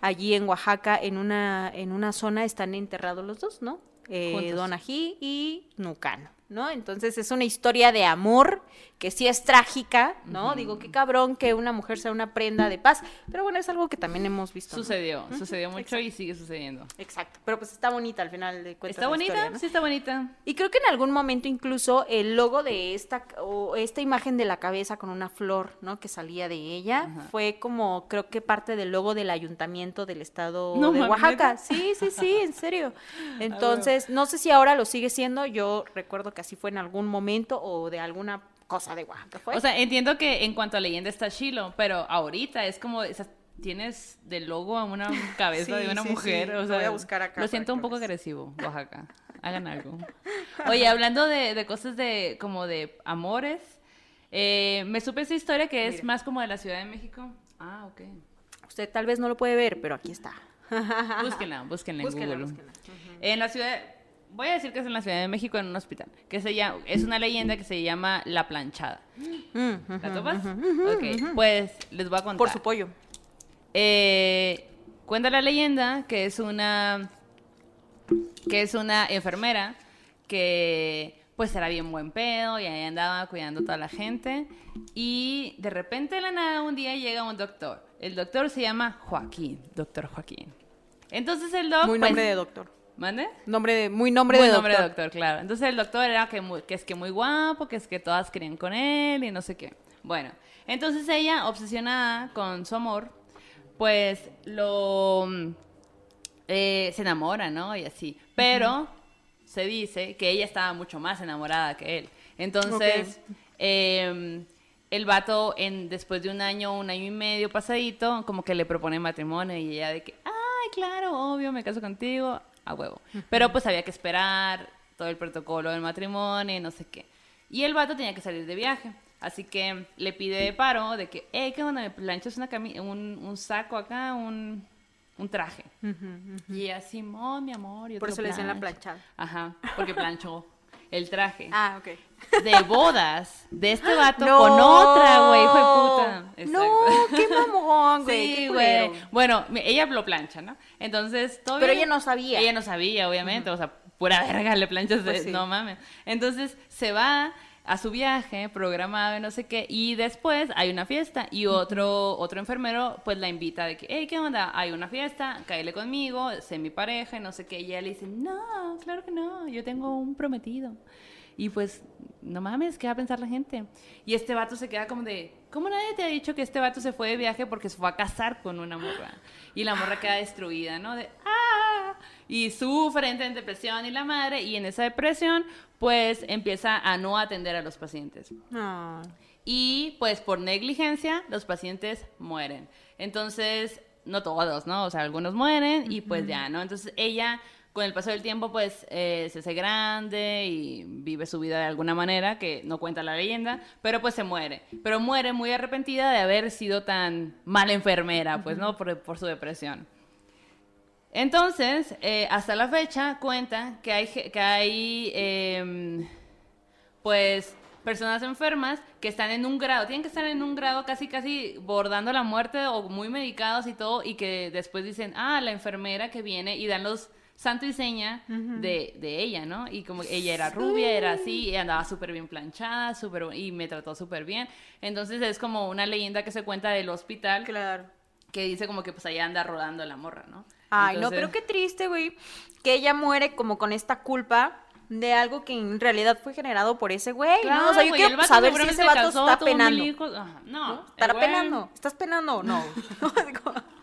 allí en Oaxaca, en una, en una zona, están enterrados los dos, ¿no? Eh, Donají y Nucano. ¿No? Entonces es una historia de amor que sí es trágica, ¿no? Digo, qué cabrón que una mujer sea una prenda de paz, pero bueno, es algo que también hemos visto. Sucedió, sucedió mucho y sigue sucediendo. Exacto, pero pues está bonita al final de cuentas. Está bonita, sí está bonita. Y creo que en algún momento incluso el logo de esta, o esta imagen de la cabeza con una flor, ¿no? Que salía de ella, fue como, creo que parte del logo del ayuntamiento del estado de Oaxaca. Sí, sí, sí, en serio. Entonces, no sé si ahora lo sigue siendo, yo recuerdo que así fue en algún momento o de alguna cosa de Oaxaca O sea, entiendo que en cuanto a leyenda está chilo, pero ahorita es como, tienes de logo a una cabeza de una mujer, o sea, lo siento un poco agresivo, Oaxaca. Hagan algo. Oye, hablando de, cosas de como de amores, eh, me supe esa historia que es más como de la Ciudad de México. Ah, ok. Usted tal vez no lo puede ver, pero aquí está. Búsquenla, búsquenla en Google. En la ciudad, voy a decir que es en la Ciudad de México, en un hospital, que se llama, es una leyenda que se llama La Planchada. ¿La topas? Ok, pues les voy a contar. Por su pollo. Eh, cuenta la leyenda que es una que es una enfermera que pues era bien buen pedo y ahí andaba cuidando a toda la gente y de repente de la nada un día llega un doctor. El doctor se llama Joaquín, doctor Joaquín. Entonces el doctor... Muy nombre pues, de doctor. ¿Mande? Nombre de, muy nombre de nombre de doctor, claro. Entonces el doctor era que, que es que muy guapo, que es que todas querían con él y no sé qué. Bueno, entonces ella, obsesionada con su amor, pues lo... Eh, se enamora, ¿no? Y así. Pero se dice que ella estaba mucho más enamorada que él. Entonces, em, el vato, en, después de un año, un año y medio pasadito, como que le propone matrimonio y ella de que, ay, claro, obvio, me caso contigo a huevo. Pero pues había que esperar todo el protocolo del matrimonio y no sé qué. Y el vato tenía que salir de viaje. Así que le pide paro de que, hey, ¿qué onda? ¿Me planchas una un, un saco acá, un, un traje? Y así, mi amor. Por eso le decían la planchada. Ajá, porque planchó el traje. Ah, ok. De bodas de este vato con otra, güey, hijo de puta. No, qué mamón, güey. Sí, güey. Bueno, ella lo plancha, ¿no? Entonces, todo Pero ella no sabía. Ella no sabía, obviamente. O sea, pura verga le planchas de. Pues no mames. Entonces, se va a su viaje programado y no sé qué, y después hay una fiesta y otro, otro enfermero pues la invita de que, hey, ¿qué onda? Hay una fiesta, cáele conmigo, sé mi pareja y no sé qué, y ella le dice, no, claro que no, yo tengo un prometido. Y pues, no mames, ¿qué va a pensar la gente? Y este vato se queda como de, ¿cómo nadie te ha dicho que este vato se fue de viaje porque se fue a casar con una morra? Y la morra queda destruida, ¿no? De, ¡ah! Y sufre, en depresión y la madre, y en esa depresión, pues empieza a no atender a los pacientes. Ah. Y pues por negligencia, los pacientes mueren. Entonces, no todos, ¿no? O sea, algunos mueren y pues ya, ¿no? Entonces ella con el paso del tiempo, pues eh, se hace grande y vive su vida de alguna manera, que no cuenta la leyenda, pero pues se muere. Pero muere muy arrepentida de haber sido tan mala enfermera, pues, ¿no? Por, su depresión. Entonces, eh, hasta la fecha, cuenta que hay, que hay em, pues, personas enfermas que están en un grado, tienen que estar en un grado casi, casi bordando la muerte o muy medicados y todo, y que después dicen, ah, la enfermera que viene y dan los santo y seña de, de, ella, ¿no? Y como ella era rubia, era así, y andaba súper bien planchada, súper, y me trató súper bien. Entonces es como una leyenda que se cuenta del hospital. Claro. Que dice como que pues allá anda rodando la morra, ¿no? Ay, no, pero qué triste, güey. Que ella muere como con esta culpa de algo que en realidad fue generado por ese güey, ¿no? O sea, yo quiero saber si ese vato está penando. no, ¿Estará penando? ¿Estás penando o no?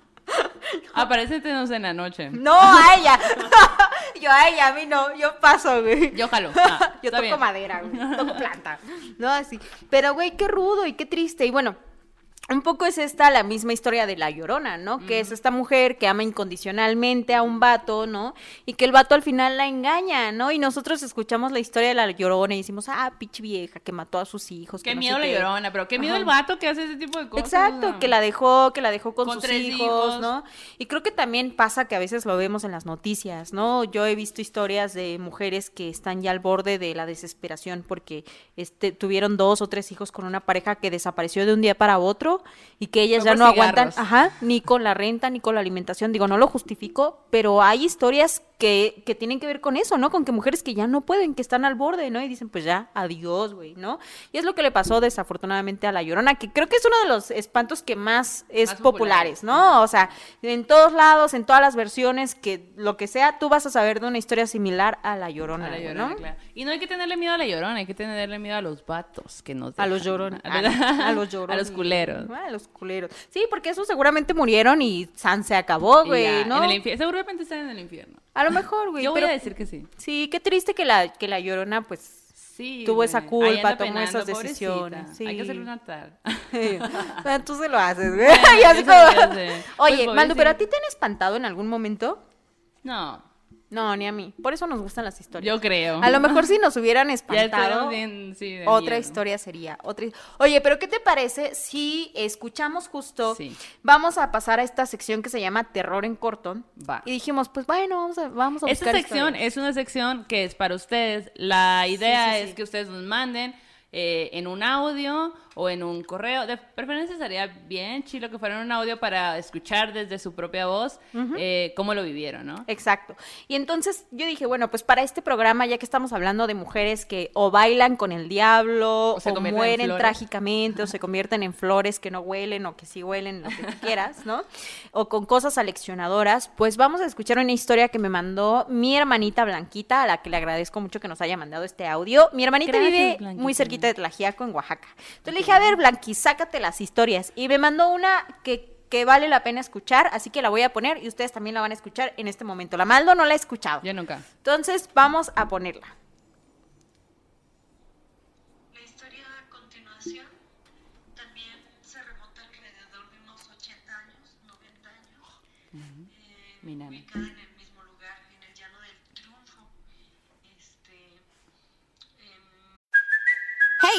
Aparécetenos en la noche. No, a ella. yo a ella, a mí no. Yo paso, güey. Yo jalo. Ah, yo toco madera, güey. Toco planta. No, así. Pero, güey, qué rudo y qué triste. Y bueno, un poco es esta la misma historia de la llorona, ¿no? Que es esta mujer que ama incondicionalmente a un vato, ¿no? Y que el vato al final la engaña, ¿no? Y nosotros escuchamos la historia de la llorona y decimos, ah, pinche vieja que mató a sus hijos. Qué miedo la llorona, pero qué miedo el vato que hace ese tipo de cosas. Exacto, que la dejó, que la dejó con, sus hijos, ¿no? Y creo que también pasa que a veces lo vemos en las noticias, ¿no? Yo he visto historias de mujeres que están ya al borde de la desesperación porque este, tuvieron dos o tres hijos con una pareja que desapareció de un día para otro y que ellas ya no aguantan, ajá, ni con la renta ni con la alimentación. Digo, no lo justifico, pero hay historias que, que, tienen que ver con eso, ¿no? Con que mujeres que ya no pueden, que están al borde, ¿no? Y dicen, pues ya, adiós, güey, ¿no? Y es lo que le pasó desafortunadamente a La Llorona, que creo que es uno de los espantos que más es populares, ¿no? O sea, en todos lados, en todas las versiones, que lo que sea, tú vas a saber de una historia similar a La Llorona, a la llorona ¿no? Claro. Y no hay que tenerle miedo a La Llorona, hay que tenerle miedo a los vatos que nos A los llorones. A, los llorones. A los culeros. A los culeros. Sí, porque esos seguramente murieron y San se acabó, güey, ¿no? En el infierno, seguramente están en el infierno. A lo mejor, güey. Yo voy a decir que sí. Sí, qué triste que la, que la llorona, pues, Sí, tuvo esa culpa, tomó esas decisiones. Sí. Hay que hacerle un altar. Tú se lo haces, güey. Oye, Maldo, ¿pero a ti te han espantado en algún momento? No. No, ni a mí. Por eso nos gustan las historias. Yo creo. A lo mejor si nos hubieran espantado, otra historia sería. Otra... Oye, pero ¿qué te parece si escuchamos justo? Vamos a pasar a esta sección que se llama Terror en corto. Va. Y dijimos, pues bueno, vamos a, vamos a buscar Esta sección es una sección que es para ustedes. La idea es que ustedes nos manden eh, en un audio o en un correo. De preferencia sería bien chilo que fuera un audio para escuchar desde su propia voz eh, cómo lo vivieron, ¿no? Exacto. Y entonces yo dije, bueno, pues para este programa, ya que estamos hablando de mujeres que o bailan con el diablo, o, mueren trágicamente, o se convierten en flores que no huelen o que sí huelen, lo que quieras, ¿no? O con cosas aleccionadoras, pues vamos a escuchar una historia que me mandó mi hermanita Blanquita, a la que le agradezco mucho que nos haya mandado este audio. Mi hermanita vive muy cerquita de Tlajiaco, en Oaxaca. Entonces le dije, a ver, Blanqui, sácate las historias. Y me mandó una que, que vale la pena escuchar, así que la voy a poner y ustedes también la van a escuchar en este momento. La Maldo no la he escuchado. Yo nunca. Entonces, vamos a ponerla. La historia a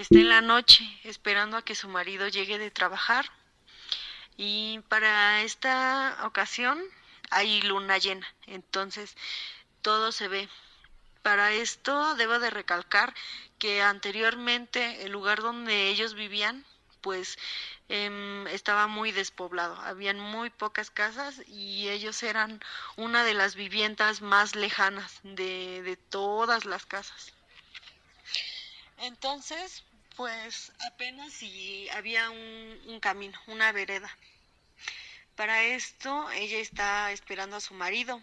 Está en la noche esperando a que su marido llegue de trabajar y para esta ocasión hay luna llena, entonces todo se ve. Para esto debo de recalcar que anteriormente el lugar donde ellos vivían pues em, estaba muy despoblado, habían muy pocas casas y ellos eran una de las viviendas más lejanas de, de todas las casas. Entonces, pues apenas si había un, camino, una vereda. Para esto ella está esperando a su marido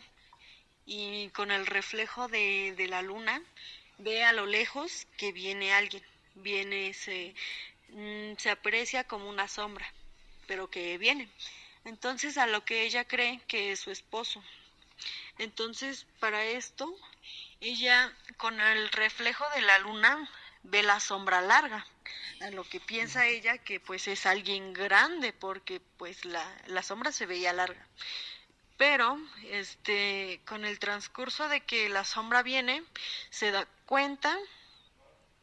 y con el reflejo de, la luna ve a lo lejos que viene alguien, viene, se, mm, se aprecia como una sombra, pero que viene. Entonces a lo que ella cree que es su esposo. Entonces para esto ella con el reflejo de la luna ve la sombra larga, a lo que piensa ella que pues es alguien grande porque pues la, la sombra se veía larga. Pero este con el transcurso de que la sombra viene, se da cuenta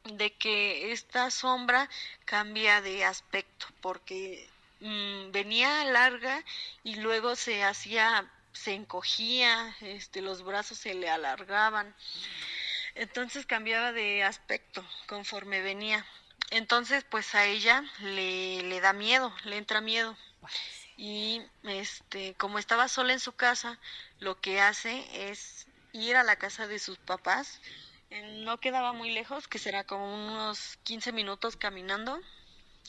de que esta sombra cambia de aspecto porque mm, venía larga y luego se hacía se encogía, este los brazos se le alargaban. Entonces cambiaba de aspecto conforme venía. Entonces, pues a ella le, le da miedo, le entra miedo. Y este, como estaba sola en su casa, lo que hace es ir a la casa de sus papás. No quedaba muy lejos, que será como unos 15 minutos caminando.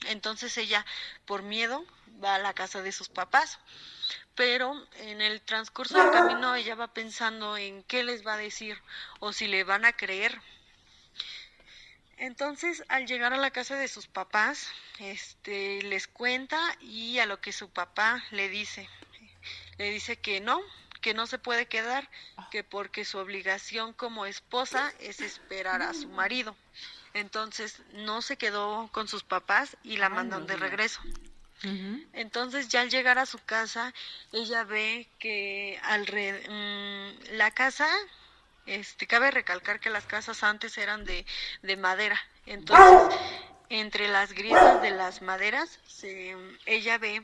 Entonces ella, por miedo, va a la casa de sus papás pero en el transcurso del camino ella va pensando en qué les va a decir o si le van a creer. Entonces, al llegar a la casa de sus papás, este les cuenta y a lo que su papá le dice, le dice que no, que no se puede quedar, que porque su obligación como esposa es esperar a su marido. Entonces no se quedó con sus papás y la mandan de regreso. Entonces ya al llegar a su casa, ella ve que alrededor, mm, la casa, este, cabe recalcar que las casas antes eran de, de madera. Entonces, entre las grietas de las maderas, se, ella ve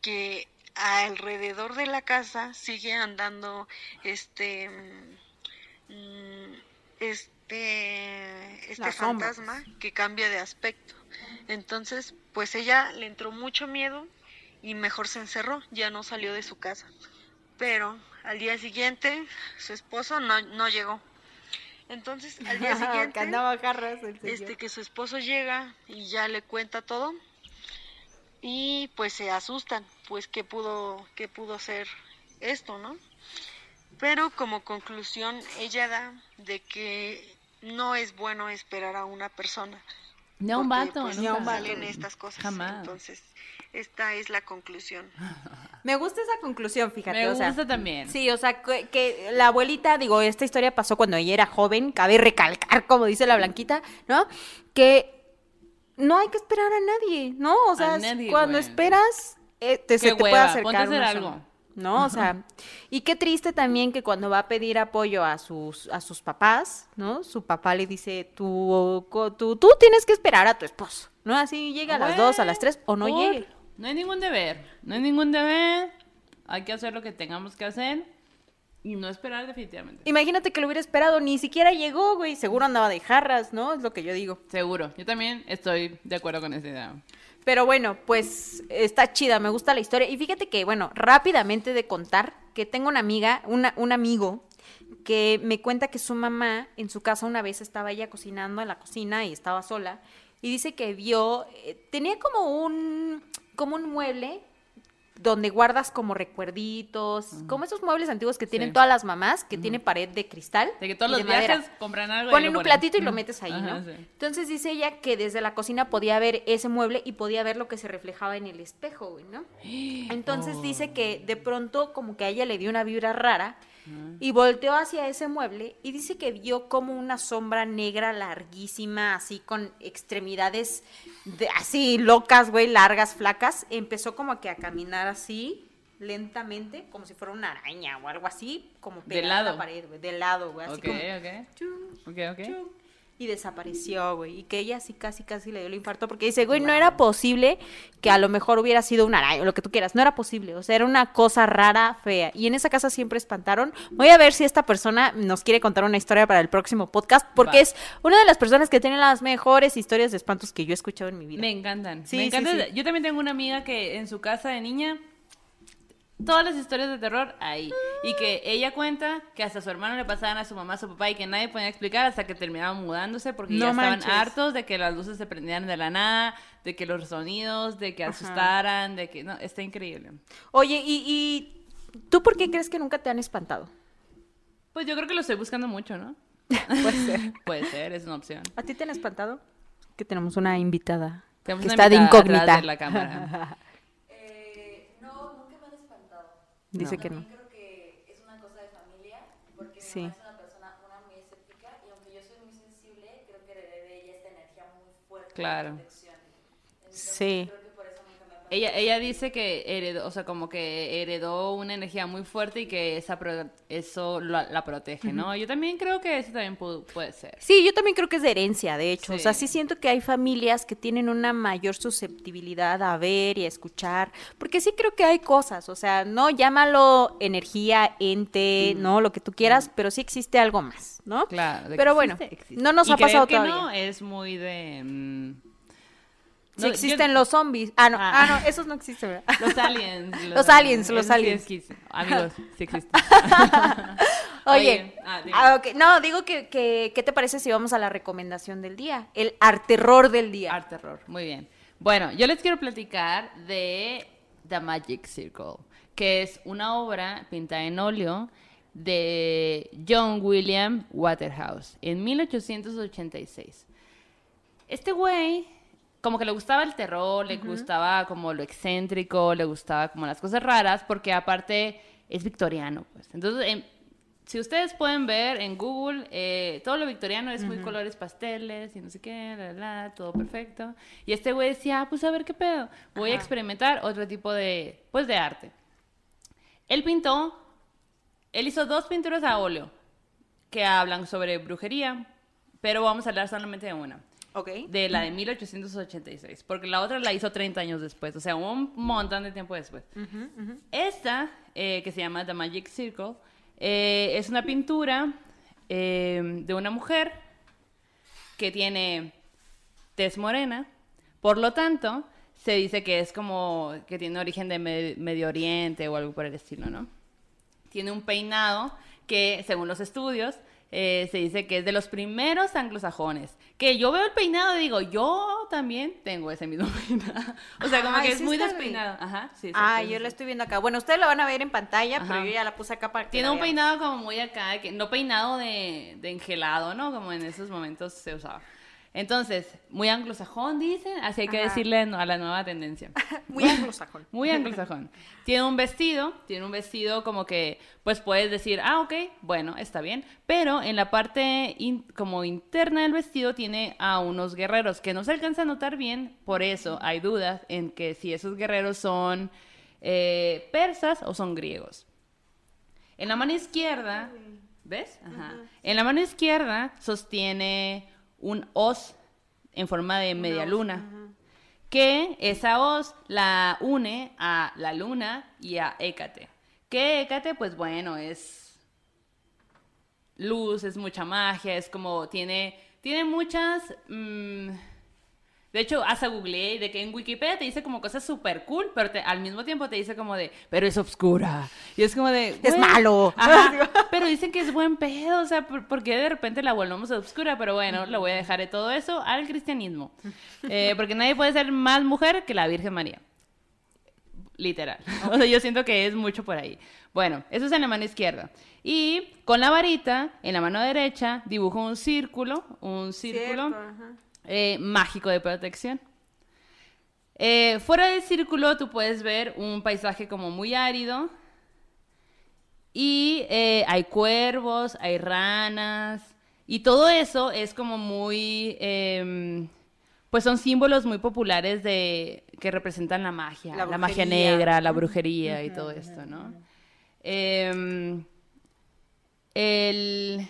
que alrededor de la casa sigue andando este mm, este este fantasma que cambia de aspecto. Entonces pues ella le entró mucho miedo y mejor se encerró ya no salió de su casa. Pero al día siguiente su esposo no, no llegó. Entonces al día siguiente este que su esposo llega y ya le cuenta todo y pues se asustan pues qué pudo qué pudo ser esto no pero como conclusión ella da de que no es bueno esperar a una persona ni a un vato, pues, no salen estas cosas. Entonces, esta es la conclusión. Me gusta esa conclusión, fíjate. Me gusta también. Sí, o sea, que, la abuelita, digo, esta historia pasó cuando ella era joven, cabe recalcar, como dice la Blanquita, ¿no? Que no hay que esperar a nadie, ¿no? O sea, cuando esperas, eh, te, se te puede acercar. hacer algo. ¿No? O sea, y qué triste también que cuando va a pedir apoyo a sus, a sus papás, ¿no? Su papá le dice, tú, tú, tú tienes que esperar a tu esposo, ¿no? Así llega a las dos, a las tres, o no llegue. No hay ningún deber, no hay ningún deber, hay que hacer lo que tengamos que hacer y no esperar definitivamente. Imagínate que lo hubiera esperado, ni siquiera llegó, güey, seguro andaba de jarras, ¿no? Es lo que yo digo. Seguro, yo también estoy de acuerdo con esa idea. Pero bueno, pues está chida, me gusta la historia. Y fíjate que, bueno, rápidamente de contar que tengo una amiga, una, un amigo, que me cuenta que su mamá en su casa una vez estaba ella cocinando en la cocina y estaba sola. Y dice que vio, eh, tenía como un, como un mueble donde guardas como recuerditos, como esos muebles antiguos que tienen todas las mamás, que tiene pared de cristal. De que todos los viajes compran algo. Ponen un platito y lo metes ahí, ¿no? Entonces dice ella que desde la cocina podía ver ese mueble y podía ver lo que se reflejaba en el espejo, ¿no? Entonces dice que de pronto como que a ella le dio una vibra rara y volteó hacia ese mueble y dice que vio como una sombra negra larguísima, así con extremidades de, así locas, güey, largas, flacas. Empezó como que a caminar así, lentamente, como si fuera una araña o algo así, como pegada a la pared, güey, de lado, güey, así como... ok, ok y desapareció, güey. Y que ella sí casi, casi le dio el infarto porque dice, güey, no era posible que a lo mejor hubiera sido una araña o lo que tú quieras. No era posible. O sea, era una cosa rara, fea. Y en esa casa siempre espantaron. Voy a ver si esta persona nos quiere contar una historia para el próximo podcast porque es una de las personas que tiene las mejores historias de espantos que yo he escuchado en mi vida. Me encantan. Sí, Me encantan. Yo también tengo una amiga que en su casa de niña todas las historias de terror ahí. Y que ella cuenta que hasta su hermano le pasaban a su mamá, a su papá y que nadie podía explicar hasta que terminaban mudándose porque ya estaban hartos de que las luces se prendieran de la nada, de que los sonidos, de que asustaran, de que... No, está increíble. Oye, ¿y, ¿y tú por qué crees que nunca te han espantado? Pues yo creo que lo estoy buscando mucho, ¿no? Puede ser. Puede ser, es una opción. ¿A ti te han espantado? Que tenemos una invitada. Tenemos que está de incógnita. De la cámara. Dice que no. creo que es una cosa de familia, porque mi mamá es una persona una muy escéptica y aunque yo soy muy sensible, creo que heredé de ella esta energía muy fuerte claro. de protección. Entonces, sí. Creo ella, ella dice que heredó, o sea, como que heredó una energía muy fuerte y que esa eso la, la protege, ¿no? Yo también creo que eso también puede, ser. Sí, yo también creo que es de herencia, de hecho. O sea, sí siento que hay familias que tienen una mayor susceptibilidad a ver y a escuchar, porque sí creo que hay cosas, o sea, no llámalo energía, ente, no, lo que tú quieras, pero sí existe algo más, ¿no? Claro. pero bueno, no nos ha pasado que todavía. no es muy de... Mm, si existen los zombies. Ah, no, ah. ah. no, esos no existen, ¿verdad? Los aliens. Los, aliens, los aliens. amigos, sí existen. Oye, ah, ah no, digo que, que, ¿qué te parece si vamos a la recomendación del día? El art-terror del día. Art-terror, muy bien. Bueno, yo les quiero platicar de The Magic Circle, que es una obra pintada en óleo de John William Waterhouse en 1886. Este güey como que le gustaba el terror, le gustaba como lo excéntrico, le gustaba como las cosas raras, porque aparte es victoriano, pues. Entonces, em, si ustedes pueden ver en Google, eh, todo lo victoriano es muy colores pasteles y no sé qué, la, la, todo perfecto. Y este güey decía, ah, pues a ver qué pedo, voy a experimentar otro tipo de, pues, de arte. Él pintó, él hizo dos pinturas a óleo que hablan sobre brujería, pero vamos a hablar solamente de una. Ok. De la de 1886, porque la otra la hizo 30 años después, o sea, un montón de tiempo después. Esta, eh, que se llama The Magic Circle, eh, es una pintura eh, de una mujer que tiene tez morena, por lo tanto, se dice que es como que tiene origen de Medio Oriente o algo por el estilo, ¿no? Tiene un peinado que, según los estudios, eh, se dice que es de los primeros anglosajones. Que yo veo el peinado y digo, yo también tengo ese mismo peinado. O sea, como que es muy despeinado. Ajá, sí. Ah, yo la estoy viendo acá. Bueno, ustedes lo van a ver en pantalla, pero yo ya la puse acá para que Tiene un peinado como muy acá, que no peinado de, de engelado, ¿no? Como en esos momentos se usaba. Entonces, muy anglosajón, dicen, así hay que decirle a la nueva tendencia. muy anglosajón. muy anglosajón. Tiene un vestido, tiene un vestido como que, pues puedes decir, ah, ok, bueno, está bien, pero en la parte como interna del vestido tiene a unos guerreros que no se alcanza a notar bien, por eso hay dudas en que si esos guerreros son eh, persas o son griegos. En la mano izquierda, ¿ves? Ajá. En la mano izquierda sostiene un os en forma de media luna. Que esa os la une a la luna y a Hécate. Que Hécate, pues bueno, es luz, es mucha magia, es como tiene, tiene muchas... Mm, de hecho, hasta googleé de que en Wikipedia te dice como cosas súper cool, pero al mismo tiempo te dice como de, pero es oscura. Y es como de... Es malo. pero dicen que es buen pedo, o sea, ¿por, qué de repente la volvemos a oscura? Pero bueno, lo voy a dejar de todo eso al cristianismo. Eh, porque nadie puede ser más mujer que la Virgen María. Literal. O sea, yo siento que es mucho por ahí. Bueno, eso es en la mano izquierda. Y con la varita, en la mano derecha, dibujo un círculo, un círculo. Eh, mágico de protección. Eh, fuera del círculo tú puedes ver un paisaje como muy árido y eh, hay cuervos, hay ranas y todo eso es como muy, em, pues son símbolos muy populares de que representan la magia, la, magia negra, la brujería y todo esto, ¿no? Em, el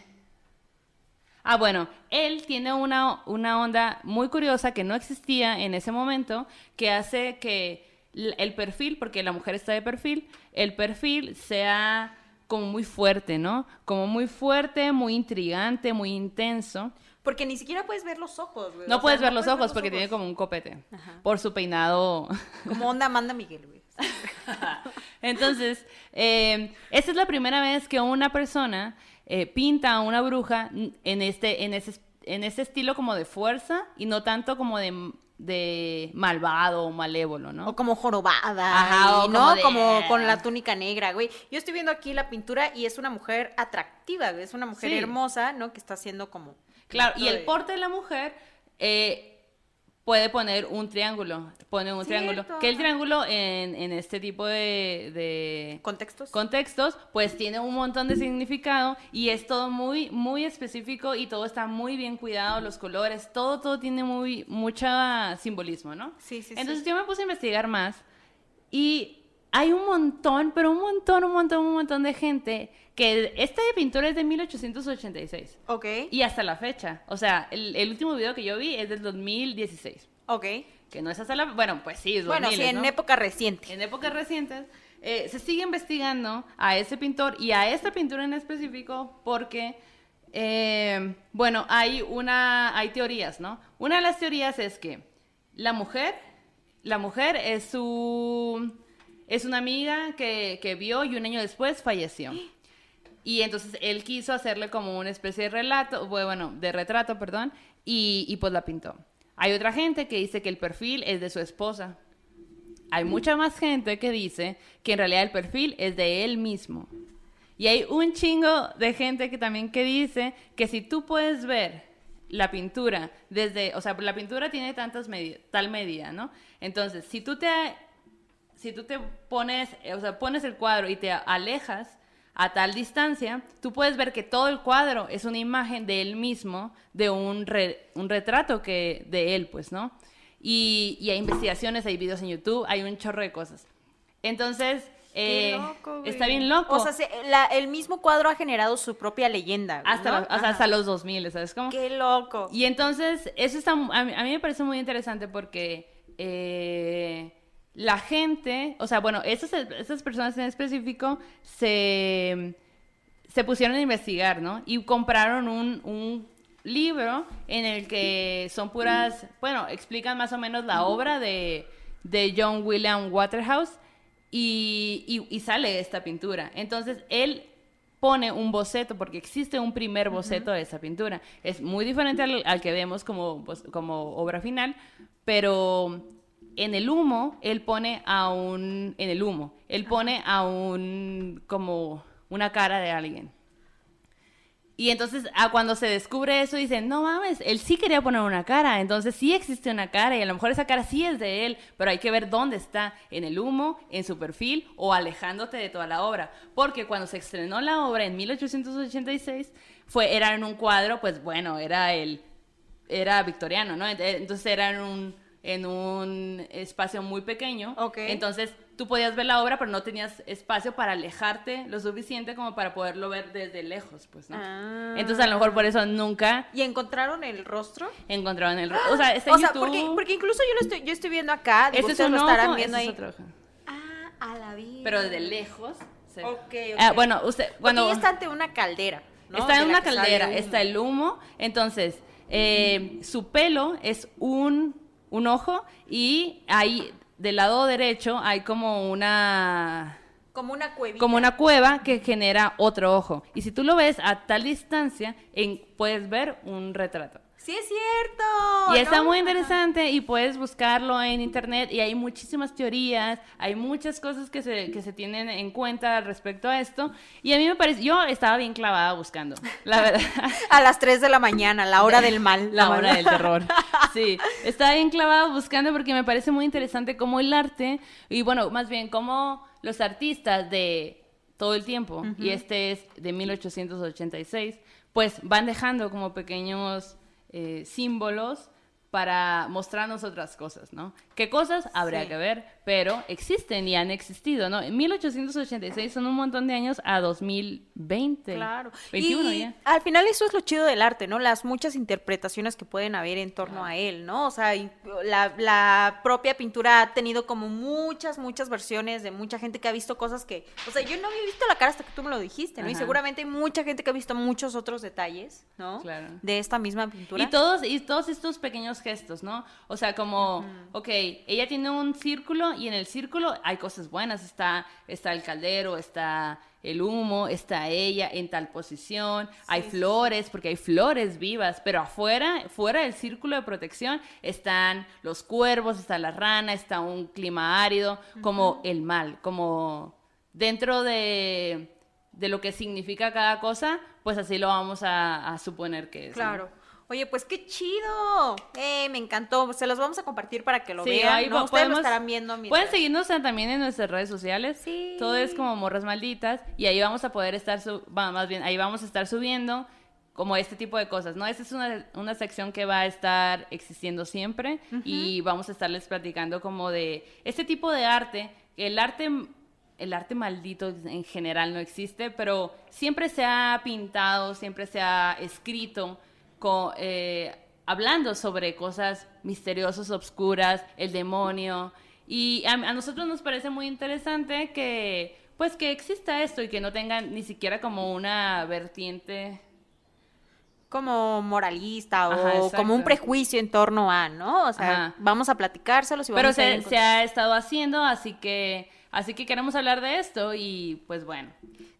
Ah, bueno, él tiene una, una onda muy curiosa que no existía en ese momento, que hace que el perfil, porque la mujer está de perfil, el perfil sea como muy fuerte, ¿no? Como muy fuerte, muy intrigante, muy intenso. Porque ni siquiera puedes ver los ojos, güey. No puedes ver los ojos porque tiene como un copete. Por su peinado. Como onda Amanda Miguel, güey. Entonces, eh, esta es la primera vez que una persona eh, pinta a una bruja en este, en ese, en ese estilo como de fuerza y no tanto como de, de malvado o malévolo, ¿no? O como jorobada, ¿no? Como, con la túnica negra, güey. Yo estoy viendo aquí la pintura y es una mujer atractiva, es una mujer hermosa, ¿no? Que está haciendo como... Claro, y el porte de la mujer... Eh, puede poner un triángulo, pone un triángulo, que el triángulo en, en este tipo de, contextos. contextos, pues tiene un montón de significado y es todo muy, muy específico y todo está muy bien cuidado, los colores, todo, todo tiene muy, mucho simbolismo, ¿no? Sí, sí, Entonces yo me puse a investigar más y hay un montón, pero un montón, un montón, un montón de gente que esta de pintura es de 1886. Ok. Y hasta la fecha. O sea, el, último video que yo vi es del 2016. Ok. Que no es hasta la... Bueno, pues sí, es Bueno, sí, en época reciente. En épocas recientes. Eh, se sigue investigando a ese pintor y a esta pintura en específico porque, eh, bueno, hay una... Hay teorías, ¿no? Una de las teorías es que la mujer... La mujer es su... Es una amiga que, que vio y un año después falleció. Y entonces él quiso hacerle como una especie de relato, bueno, de retrato, perdón, y, y pues la pintó. Hay otra gente que dice que el perfil es de su esposa. Hay mucha más gente que dice que en realidad el perfil es de él mismo. Y hay un chingo de gente que también que dice que si tú puedes ver la pintura desde, o sea, la pintura tiene tantas medidas, tal medida, ¿no? Entonces, si tú te si tú te pones, o sea, pones el cuadro y te alejas, a tal distancia, tú puedes ver que todo el cuadro es una imagen de él mismo, de un, un retrato que, de él, pues, ¿no? Y, y, hay investigaciones, hay videos en YouTube, hay un chorro de cosas. Entonces, eh, está bien loco. O sea, el mismo cuadro ha generado su propia leyenda. Hasta, los, hasta los 2000, ¿sabes cómo? Qué loco. Y entonces, eso está, a mí, a mí me parece muy interesante porque... Eh, la gente, o sea, bueno, esas, esas personas en específico se, se pusieron a investigar, ¿no? Y compraron un, un libro en el que son puras, bueno, explican más o menos la obra de, de John William Waterhouse y, y, sale esta pintura. Entonces, él pone un boceto, porque existe un primer boceto de esa pintura. Es muy diferente al, al que vemos como, pues, como obra final, pero en el humo, él pone a un, en el humo, él pone a un, como una cara de alguien. Y entonces, a cuando se descubre eso, dicen, no mames, él sí quería poner una cara, entonces sí existe una cara y a lo mejor esa cara sí es de él, pero hay que ver dónde está, en el humo, en su perfil o alejándote de toda la obra. Porque cuando se estrenó la obra en 1886, fue, era en un cuadro, pues bueno, era el, era victoriano, ¿no? Entonces era en un en un espacio muy pequeño. Entonces tú podías ver la obra, pero no tenías espacio para alejarte lo suficiente como para poderlo ver desde lejos, pues, ¿no? Ah. Entonces a lo mejor por eso nunca... ¿Y encontraron el rostro? Encontraron el rostro. O sea, está en YouTube. Porque, porque, incluso yo lo estoy, yo estoy viendo acá. Digo, este es un ojo, viendo ahí. otro ojo. Ah, a la vida. Pero desde lejos. Ok, ok. Ah, bueno, usted... Cuando... está ante una caldera, ¿no? Está en una caldera, está el humo. Entonces, eh, su pelo es un un ojo y ahí del lado derecho hay como una como una cueva como una cueva que genera otro ojo. Y si tú lo ves a tal distancia en, puedes ver un retrato Sí, es cierto. Y está muy interesante y puedes buscarlo en internet y hay muchísimas teorías, hay muchas cosas que se, que se tienen en cuenta respecto a esto. Y a mí me parece, yo estaba bien clavada buscando, la verdad. a las 3 de la mañana, la hora del mal. La, hora del terror. Sí, estaba bien clavada buscando porque me parece muy interesante cómo el arte, y bueno, más bien cómo los artistas de todo el tiempo, y este es de 1886, pues van dejando como pequeños eh, símbolos para mostrarnos otras cosas, ¿no? ¿Qué cosas? Habría que ver, pero existen y han existido, ¿no? En 1886 son un montón de años a 2020. Claro. 21 y Al final eso es lo chido del arte, ¿no? Las muchas interpretaciones que pueden haber en torno a él, ¿no? O sea, la, propia pintura ha tenido como muchas, muchas versiones de mucha gente que ha visto cosas que, o sea, yo no había visto la cara hasta que tú me lo dijiste, ¿no? Y seguramente hay mucha gente que ha visto muchos otros detalles, ¿no? Claro. De esta misma pintura. Y todos, y todos estos pequeños gestos, ¿no? O sea, como, ok, ella tiene un círculo y en el círculo hay cosas buenas. Está, está el caldero, está el humo, está ella en tal posición, hay flores, porque hay flores vivas, pero afuera, fuera del círculo de protección, están los cuervos, está la rana, está un clima árido, como el mal, como dentro de, de, lo que significa cada cosa, pues así lo vamos a, suponer que es. Claro. Oye, pues qué chido. Eh, me encantó. Se los vamos a compartir para que lo vean. Ahí ¿no? Ustedes lo estarán viendo. Pueden seguirnos también en nuestras redes sociales. Sí. Todo es como Morras Malditas. Y ahí vamos a poder estar, más bien, ahí vamos a estar subiendo como este tipo de cosas, ¿no? Esta es una, una sección que va a estar existiendo siempre y vamos a estarles platicando como de este tipo de arte, el arte el arte maldito en general no existe, pero siempre se ha pintado, siempre se ha escrito eh, hablando sobre cosas misteriosas, obscuras, el demonio. Y a, nosotros nos parece muy interesante que, pues, que exista esto y que no tengan ni siquiera como una vertiente como moralista o como un prejuicio en torno a, ¿no? O sea, vamos a platicárselos y vamos Pero se, se ha estado haciendo, así que así que queremos hablar de esto y pues bueno.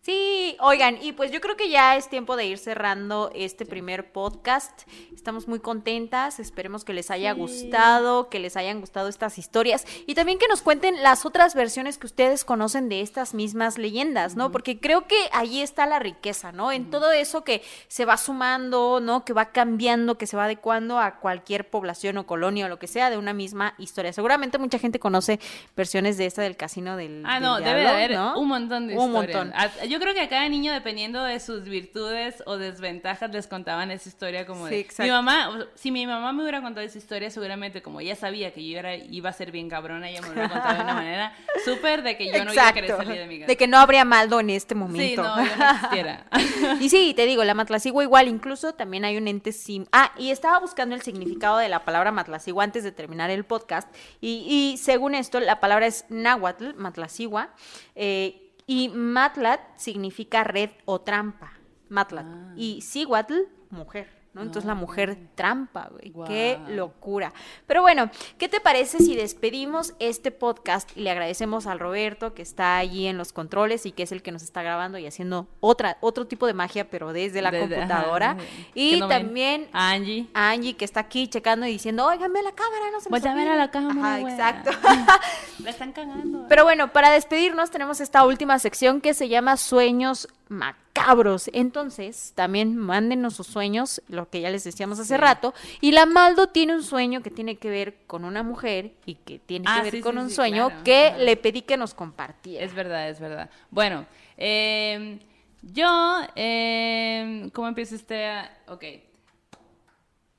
Sí, oigan, y pues yo creo que ya es tiempo de ir cerrando este primer podcast. Estamos muy contentas, esperemos que les haya gustado, que les hayan gustado estas historias y también que nos cuenten las otras versiones que ustedes conocen de estas mismas leyendas, ¿no? Porque creo que ahí está la riqueza, ¿no? En todo eso que se va sumando, ¿no? Que va cambiando, que se va adecuando a cualquier población o colonia o lo que sea de una misma historia. Seguramente mucha gente conoce versiones de esta del casino del Ah, no, debe haber un montón de historias. Un montón. Yo creo que a cada niño, dependiendo de sus virtudes o desventajas, les contaban esa historia como de... Mi mamá, si mi mamá me hubiera contado esa historia, seguramente como ella sabía que yo era, iba a ser bien cabrona, ella me hubiera contado de una manera súper de que yo no iba a querer salir de mi casa. De que no habría maldo en este momento. Sí, no, yo no existiera. y sí, te digo, la matlacigua igual, incluso también hay un ente sim... Ah, y estaba buscando el significado de la palabra matlacigua antes de terminar el podcast, y, y según esto, la palabra es náhuatl, matlacigua, eh, y matlat significa red o trampa. Matlat. Ah. Y siguatl, mujer. ¿No? Entonces la mujer trampa, güey. Qué locura. Pero bueno, ¿qué te parece si despedimos este podcast y le agradecemos al Roberto que está allí en los controles y que es el que nos está grabando y haciendo otra, otro tipo de magia, pero desde la computadora? y también a Angie. Angie que está aquí checando y diciendo, óigame la cámara, no se Voy a ver a la cámara. Ajá, exacto. la están cagando. Pero bueno, para despedirnos tenemos esta última sección que se llama Sueños macabros. Entonces, también mándenos sus sueños, lo que ya les decíamos hace rato. Y la Maldo tiene un sueño que tiene que ver con una mujer y que tiene que ah, ver con un sueño que le pedí que nos compartiera. Es verdad, es verdad. Bueno, em, yo, eh, ¿cómo empieza este? Ok.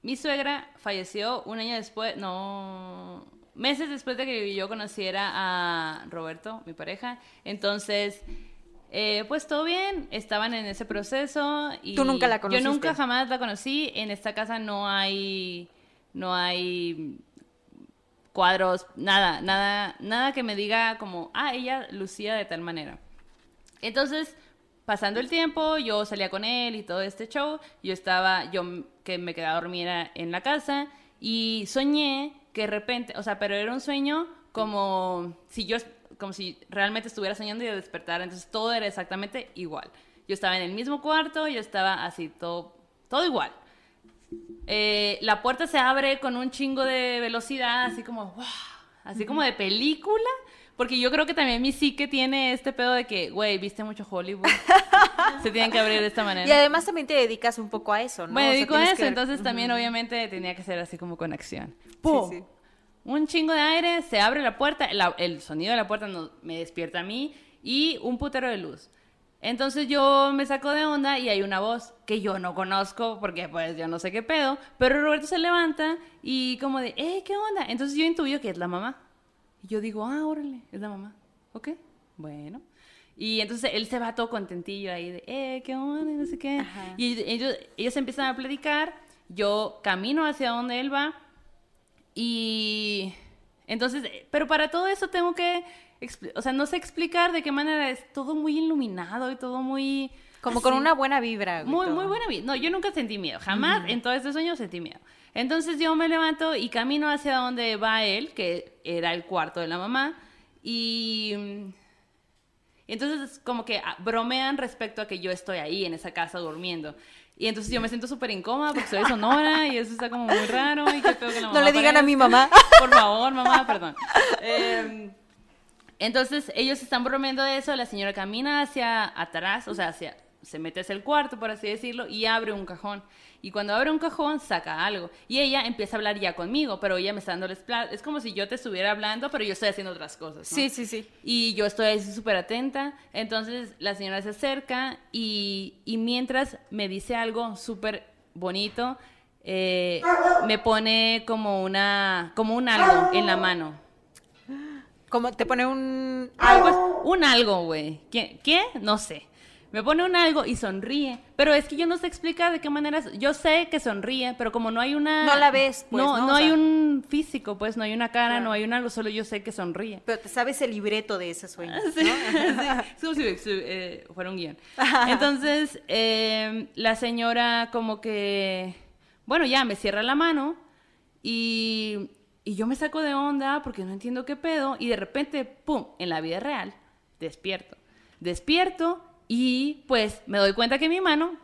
Mi suegra falleció un año después, no, meses después de que yo conociera a Roberto, mi pareja. Entonces, eh, pues todo bien, estaban en ese proceso y tú nunca la conociste. Yo nunca jamás la conocí. En esta casa no hay, no hay cuadros, nada, nada, nada que me diga como, ah, ella lucía de tal manera. Entonces, pasando el tiempo, yo salía con él y todo este show. Yo estaba, yo que me quedaba dormida en la casa y soñé que de repente, o sea, pero era un sueño como si yo como si realmente estuviera soñando y de despertar. Entonces todo era exactamente igual. Yo estaba en el mismo cuarto, yo estaba así, todo, todo igual. Eh, la puerta se abre con un chingo de velocidad, así como, wow, así como de película. Porque yo creo que también mi psique tiene este pedo de que, güey, viste mucho Hollywood. se tienen que abrir de esta manera. Y además también te dedicas un poco a eso, ¿no? Me dedico a eso, entonces también obviamente tenía que ser así como con acción. ¡Pum! Sí, sí un chingo de aire, se abre la puerta, el sonido de la puerta me despierta a mí y un putero de luz. Entonces yo me saco de onda y hay una voz que yo no conozco porque pues yo no sé qué pedo, pero Roberto se levanta y como de, eh, ¿qué onda? Entonces yo intuyo que es la mamá. Y yo digo, ah, órale, es la mamá. Ok, bueno. Y entonces él se va todo contentillo ahí de, eh, ¿qué onda? no sé qué. Y ellos, ellos empiezan a platicar, yo camino hacia donde él va y entonces, pero para todo eso tengo que, o sea, no sé explicar de qué manera es todo muy iluminado y todo muy... Como con una buena vibra. Muy, muy buena vibra. No, yo nunca sentí miedo. Jamás en todo este sueño sentí miedo. Entonces yo me levanto y camino hacia donde va él, que era el cuarto de la mamá. Y, y entonces como que bromean respecto a que yo estoy ahí en esa casa durmiendo. Y entonces yo me siento súper incómoda porque soy sonora y eso está como muy raro. Y qué que la mamá no le digan a mi mamá. Por favor, mamá, perdón. Em, entonces ellos están bromeando de eso. La señora camina hacia atrás, o sea, hacia, se mete hacia el cuarto, por así decirlo, y abre un cajón. Y cuando abre un cajón, saca algo. Y ella empieza a hablar ya conmigo, pero ella me está dando el Es como si yo te estuviera hablando, pero yo estoy haciendo otras cosas. Sí, sí, sí. Y yo estoy ahí súper atenta. Entonces la señora se acerca y, mientras me dice algo súper bonito, eh, me pone como una como un algo en la mano. Como te pone un algo, un algo, güey. ¿Qué? ¿Qué? No sé me pone un algo y sonríe. Pero es que yo no sé explicar de qué manera. Yo sé que sonríe, pero como no hay una. No la ves, pues. No, no, hay un físico, pues, no hay una cara, no hay un algo, solo yo sé que sonríe. Pero te sabes el libreto de ese sueño. Sí, ¿no? sí, sí, eh, fuera un guion. Entonces, em, la señora, como que. Bueno, ya me cierra la mano y, y yo me saco de onda porque no entiendo qué pedo. Y de repente, pum, en la vida real, despierto. Despierto y pues me doy cuenta que mi mano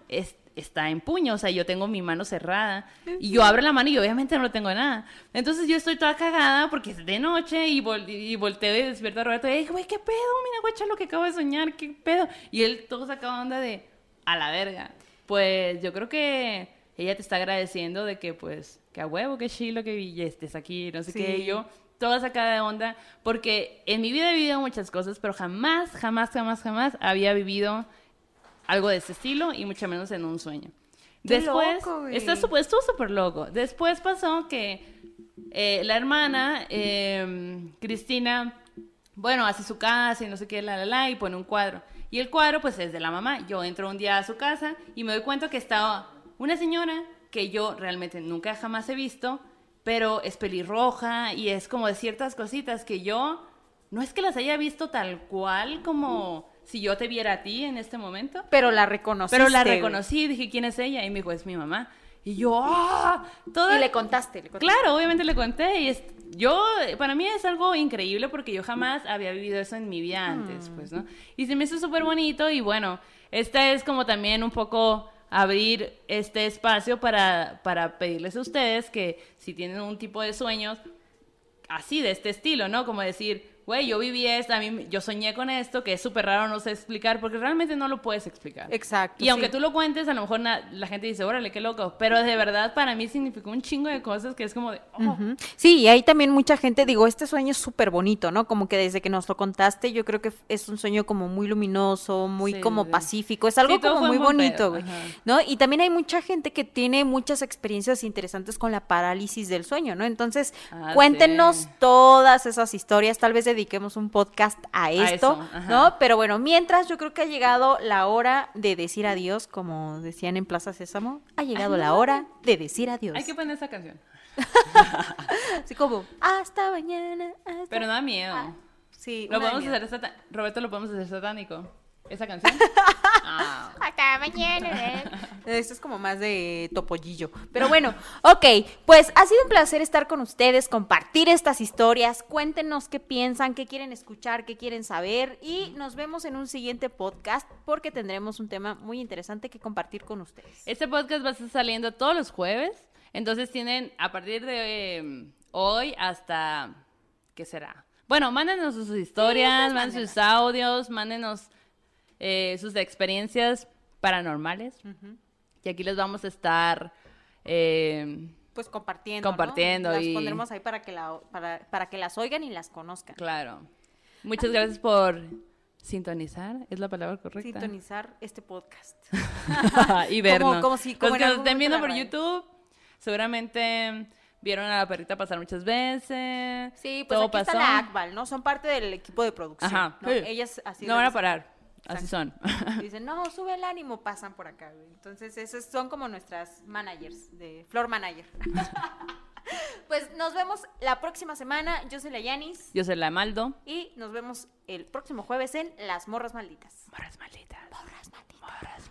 está en puño, o sea, yo tengo mi mano cerrada y yo abro la mano y obviamente no tengo nada. Entonces yo estoy toda cagada porque es de noche y, y volteo y despierto a Roberto y dije, güey, ¿qué pedo? Mira, guacha, lo que acabo de soñar, ¿qué pedo? Y él todo sacaba onda de, a la verga. Pues yo creo que ella te está agradeciendo de que pues, que a huevo, que chilo que estés aquí, no sé qué, y yo toda sacada de onda, porque en mi vida he vivido muchas cosas, pero jamás, jamás, jamás, jamás había vivido algo de ese estilo y mucho menos en un sueño. Después, loco, está estuvo súper loco. Después pasó que eh, la hermana, em, Cristina, bueno, hace su casa y no sé qué, la, la, la, y pone un cuadro. Y el cuadro, pues, es de la mamá. Yo entro un día a su casa y me doy cuenta que estaba una señora que yo realmente nunca jamás he visto, pero es pelirroja y es como de ciertas cositas que yo no es que las haya visto tal cual como si yo te viera a ti en este momento. Pero la reconocí. Pero la reconocí, dije, ¿quién es ella? Y me dijo, es mi mamá. Y yo, ¡ah! Y le contaste, Claro, obviamente le conté. Y es... yo, para mí es algo increíble porque yo jamás había vivido eso en mi vida antes, mm. pues, ¿no? Y se me hizo súper bonito y bueno, esta es como también un poco abrir este espacio para, para pedirles a ustedes que si tienen un tipo de sueños así, de este estilo, ¿no? Como decir, güey, yo viví esto, a mí, yo soñé con esto, que es súper raro, no sé explicar, porque realmente no lo puedes explicar. Exacto. Y aunque tú lo cuentes, a lo mejor la gente dice, órale, qué loco, pero de verdad para mí significó un chingo de cosas que es como de... Oh". Sí, y hay también mucha gente, digo, este sueño es súper bonito, ¿no? Como que desde que nos lo contaste, yo creo que es un sueño como muy luminoso, muy como pacífico, es algo como muy bonito, güey, ¿no? Y también hay mucha gente que tiene muchas experiencias interesantes con la parálisis del sueño, ¿no? Entonces, ah, cuéntenos todas esas historias, tal vez de dediquemos un podcast a esto, ¿no? Pero bueno, mientras yo creo que ha llegado la hora de decir adiós, como decían en Plaza Sésamo, ha llegado la hora de decir adiós. Hay que poner esa canción. Así como, hasta mañana. Pero no da miedo. Ah, sí. Lo podemos hacer, Roberto, lo podemos hacer satánico esa canción. Ah. Hasta mañana. Esto es como más de topollillo. Pero bueno, ok, pues ha sido un placer estar con ustedes, compartir estas historias. Cuéntenos qué piensan, qué quieren escuchar, qué quieren saber. Y nos vemos en un siguiente podcast porque tendremos un tema muy interesante que compartir con ustedes. Este podcast va a estar saliendo todos los jueves. Entonces tienen a partir de em, hoy hasta. ¿Qué será? Bueno, mándenos sus historias, mándenos sus audios, mándenos eh, sus experiencias paranormales. Y aquí les vamos a estar... Eh, pues compartiendo. Compartiendo. Las pondremos ahí para que, la, para, que las oigan y las conozcan. Claro. Muchas gracias por sintonizar, es la palabra correcta. Sintonizar este podcast. y vernos. Como, si, como Los que nos estén viendo por YouTube, seguramente vieron a la perrita pasar muchas veces. Sí, pues aquí está la Akbal, ¿no? Son parte del equipo de producción. Ajá. Ellas así. No van a parar. Así son. Dicen, no, sube el ánimo, pasan por acá. Entonces, esas son como nuestras managers, de floor manager. pues nos vemos la próxima semana. Yo soy la Yanis. Yo soy la Maldo. Y nos vemos el próximo jueves en Las Morras Malditas. Morras Malditas. Morras Malditas. Morras Malditas.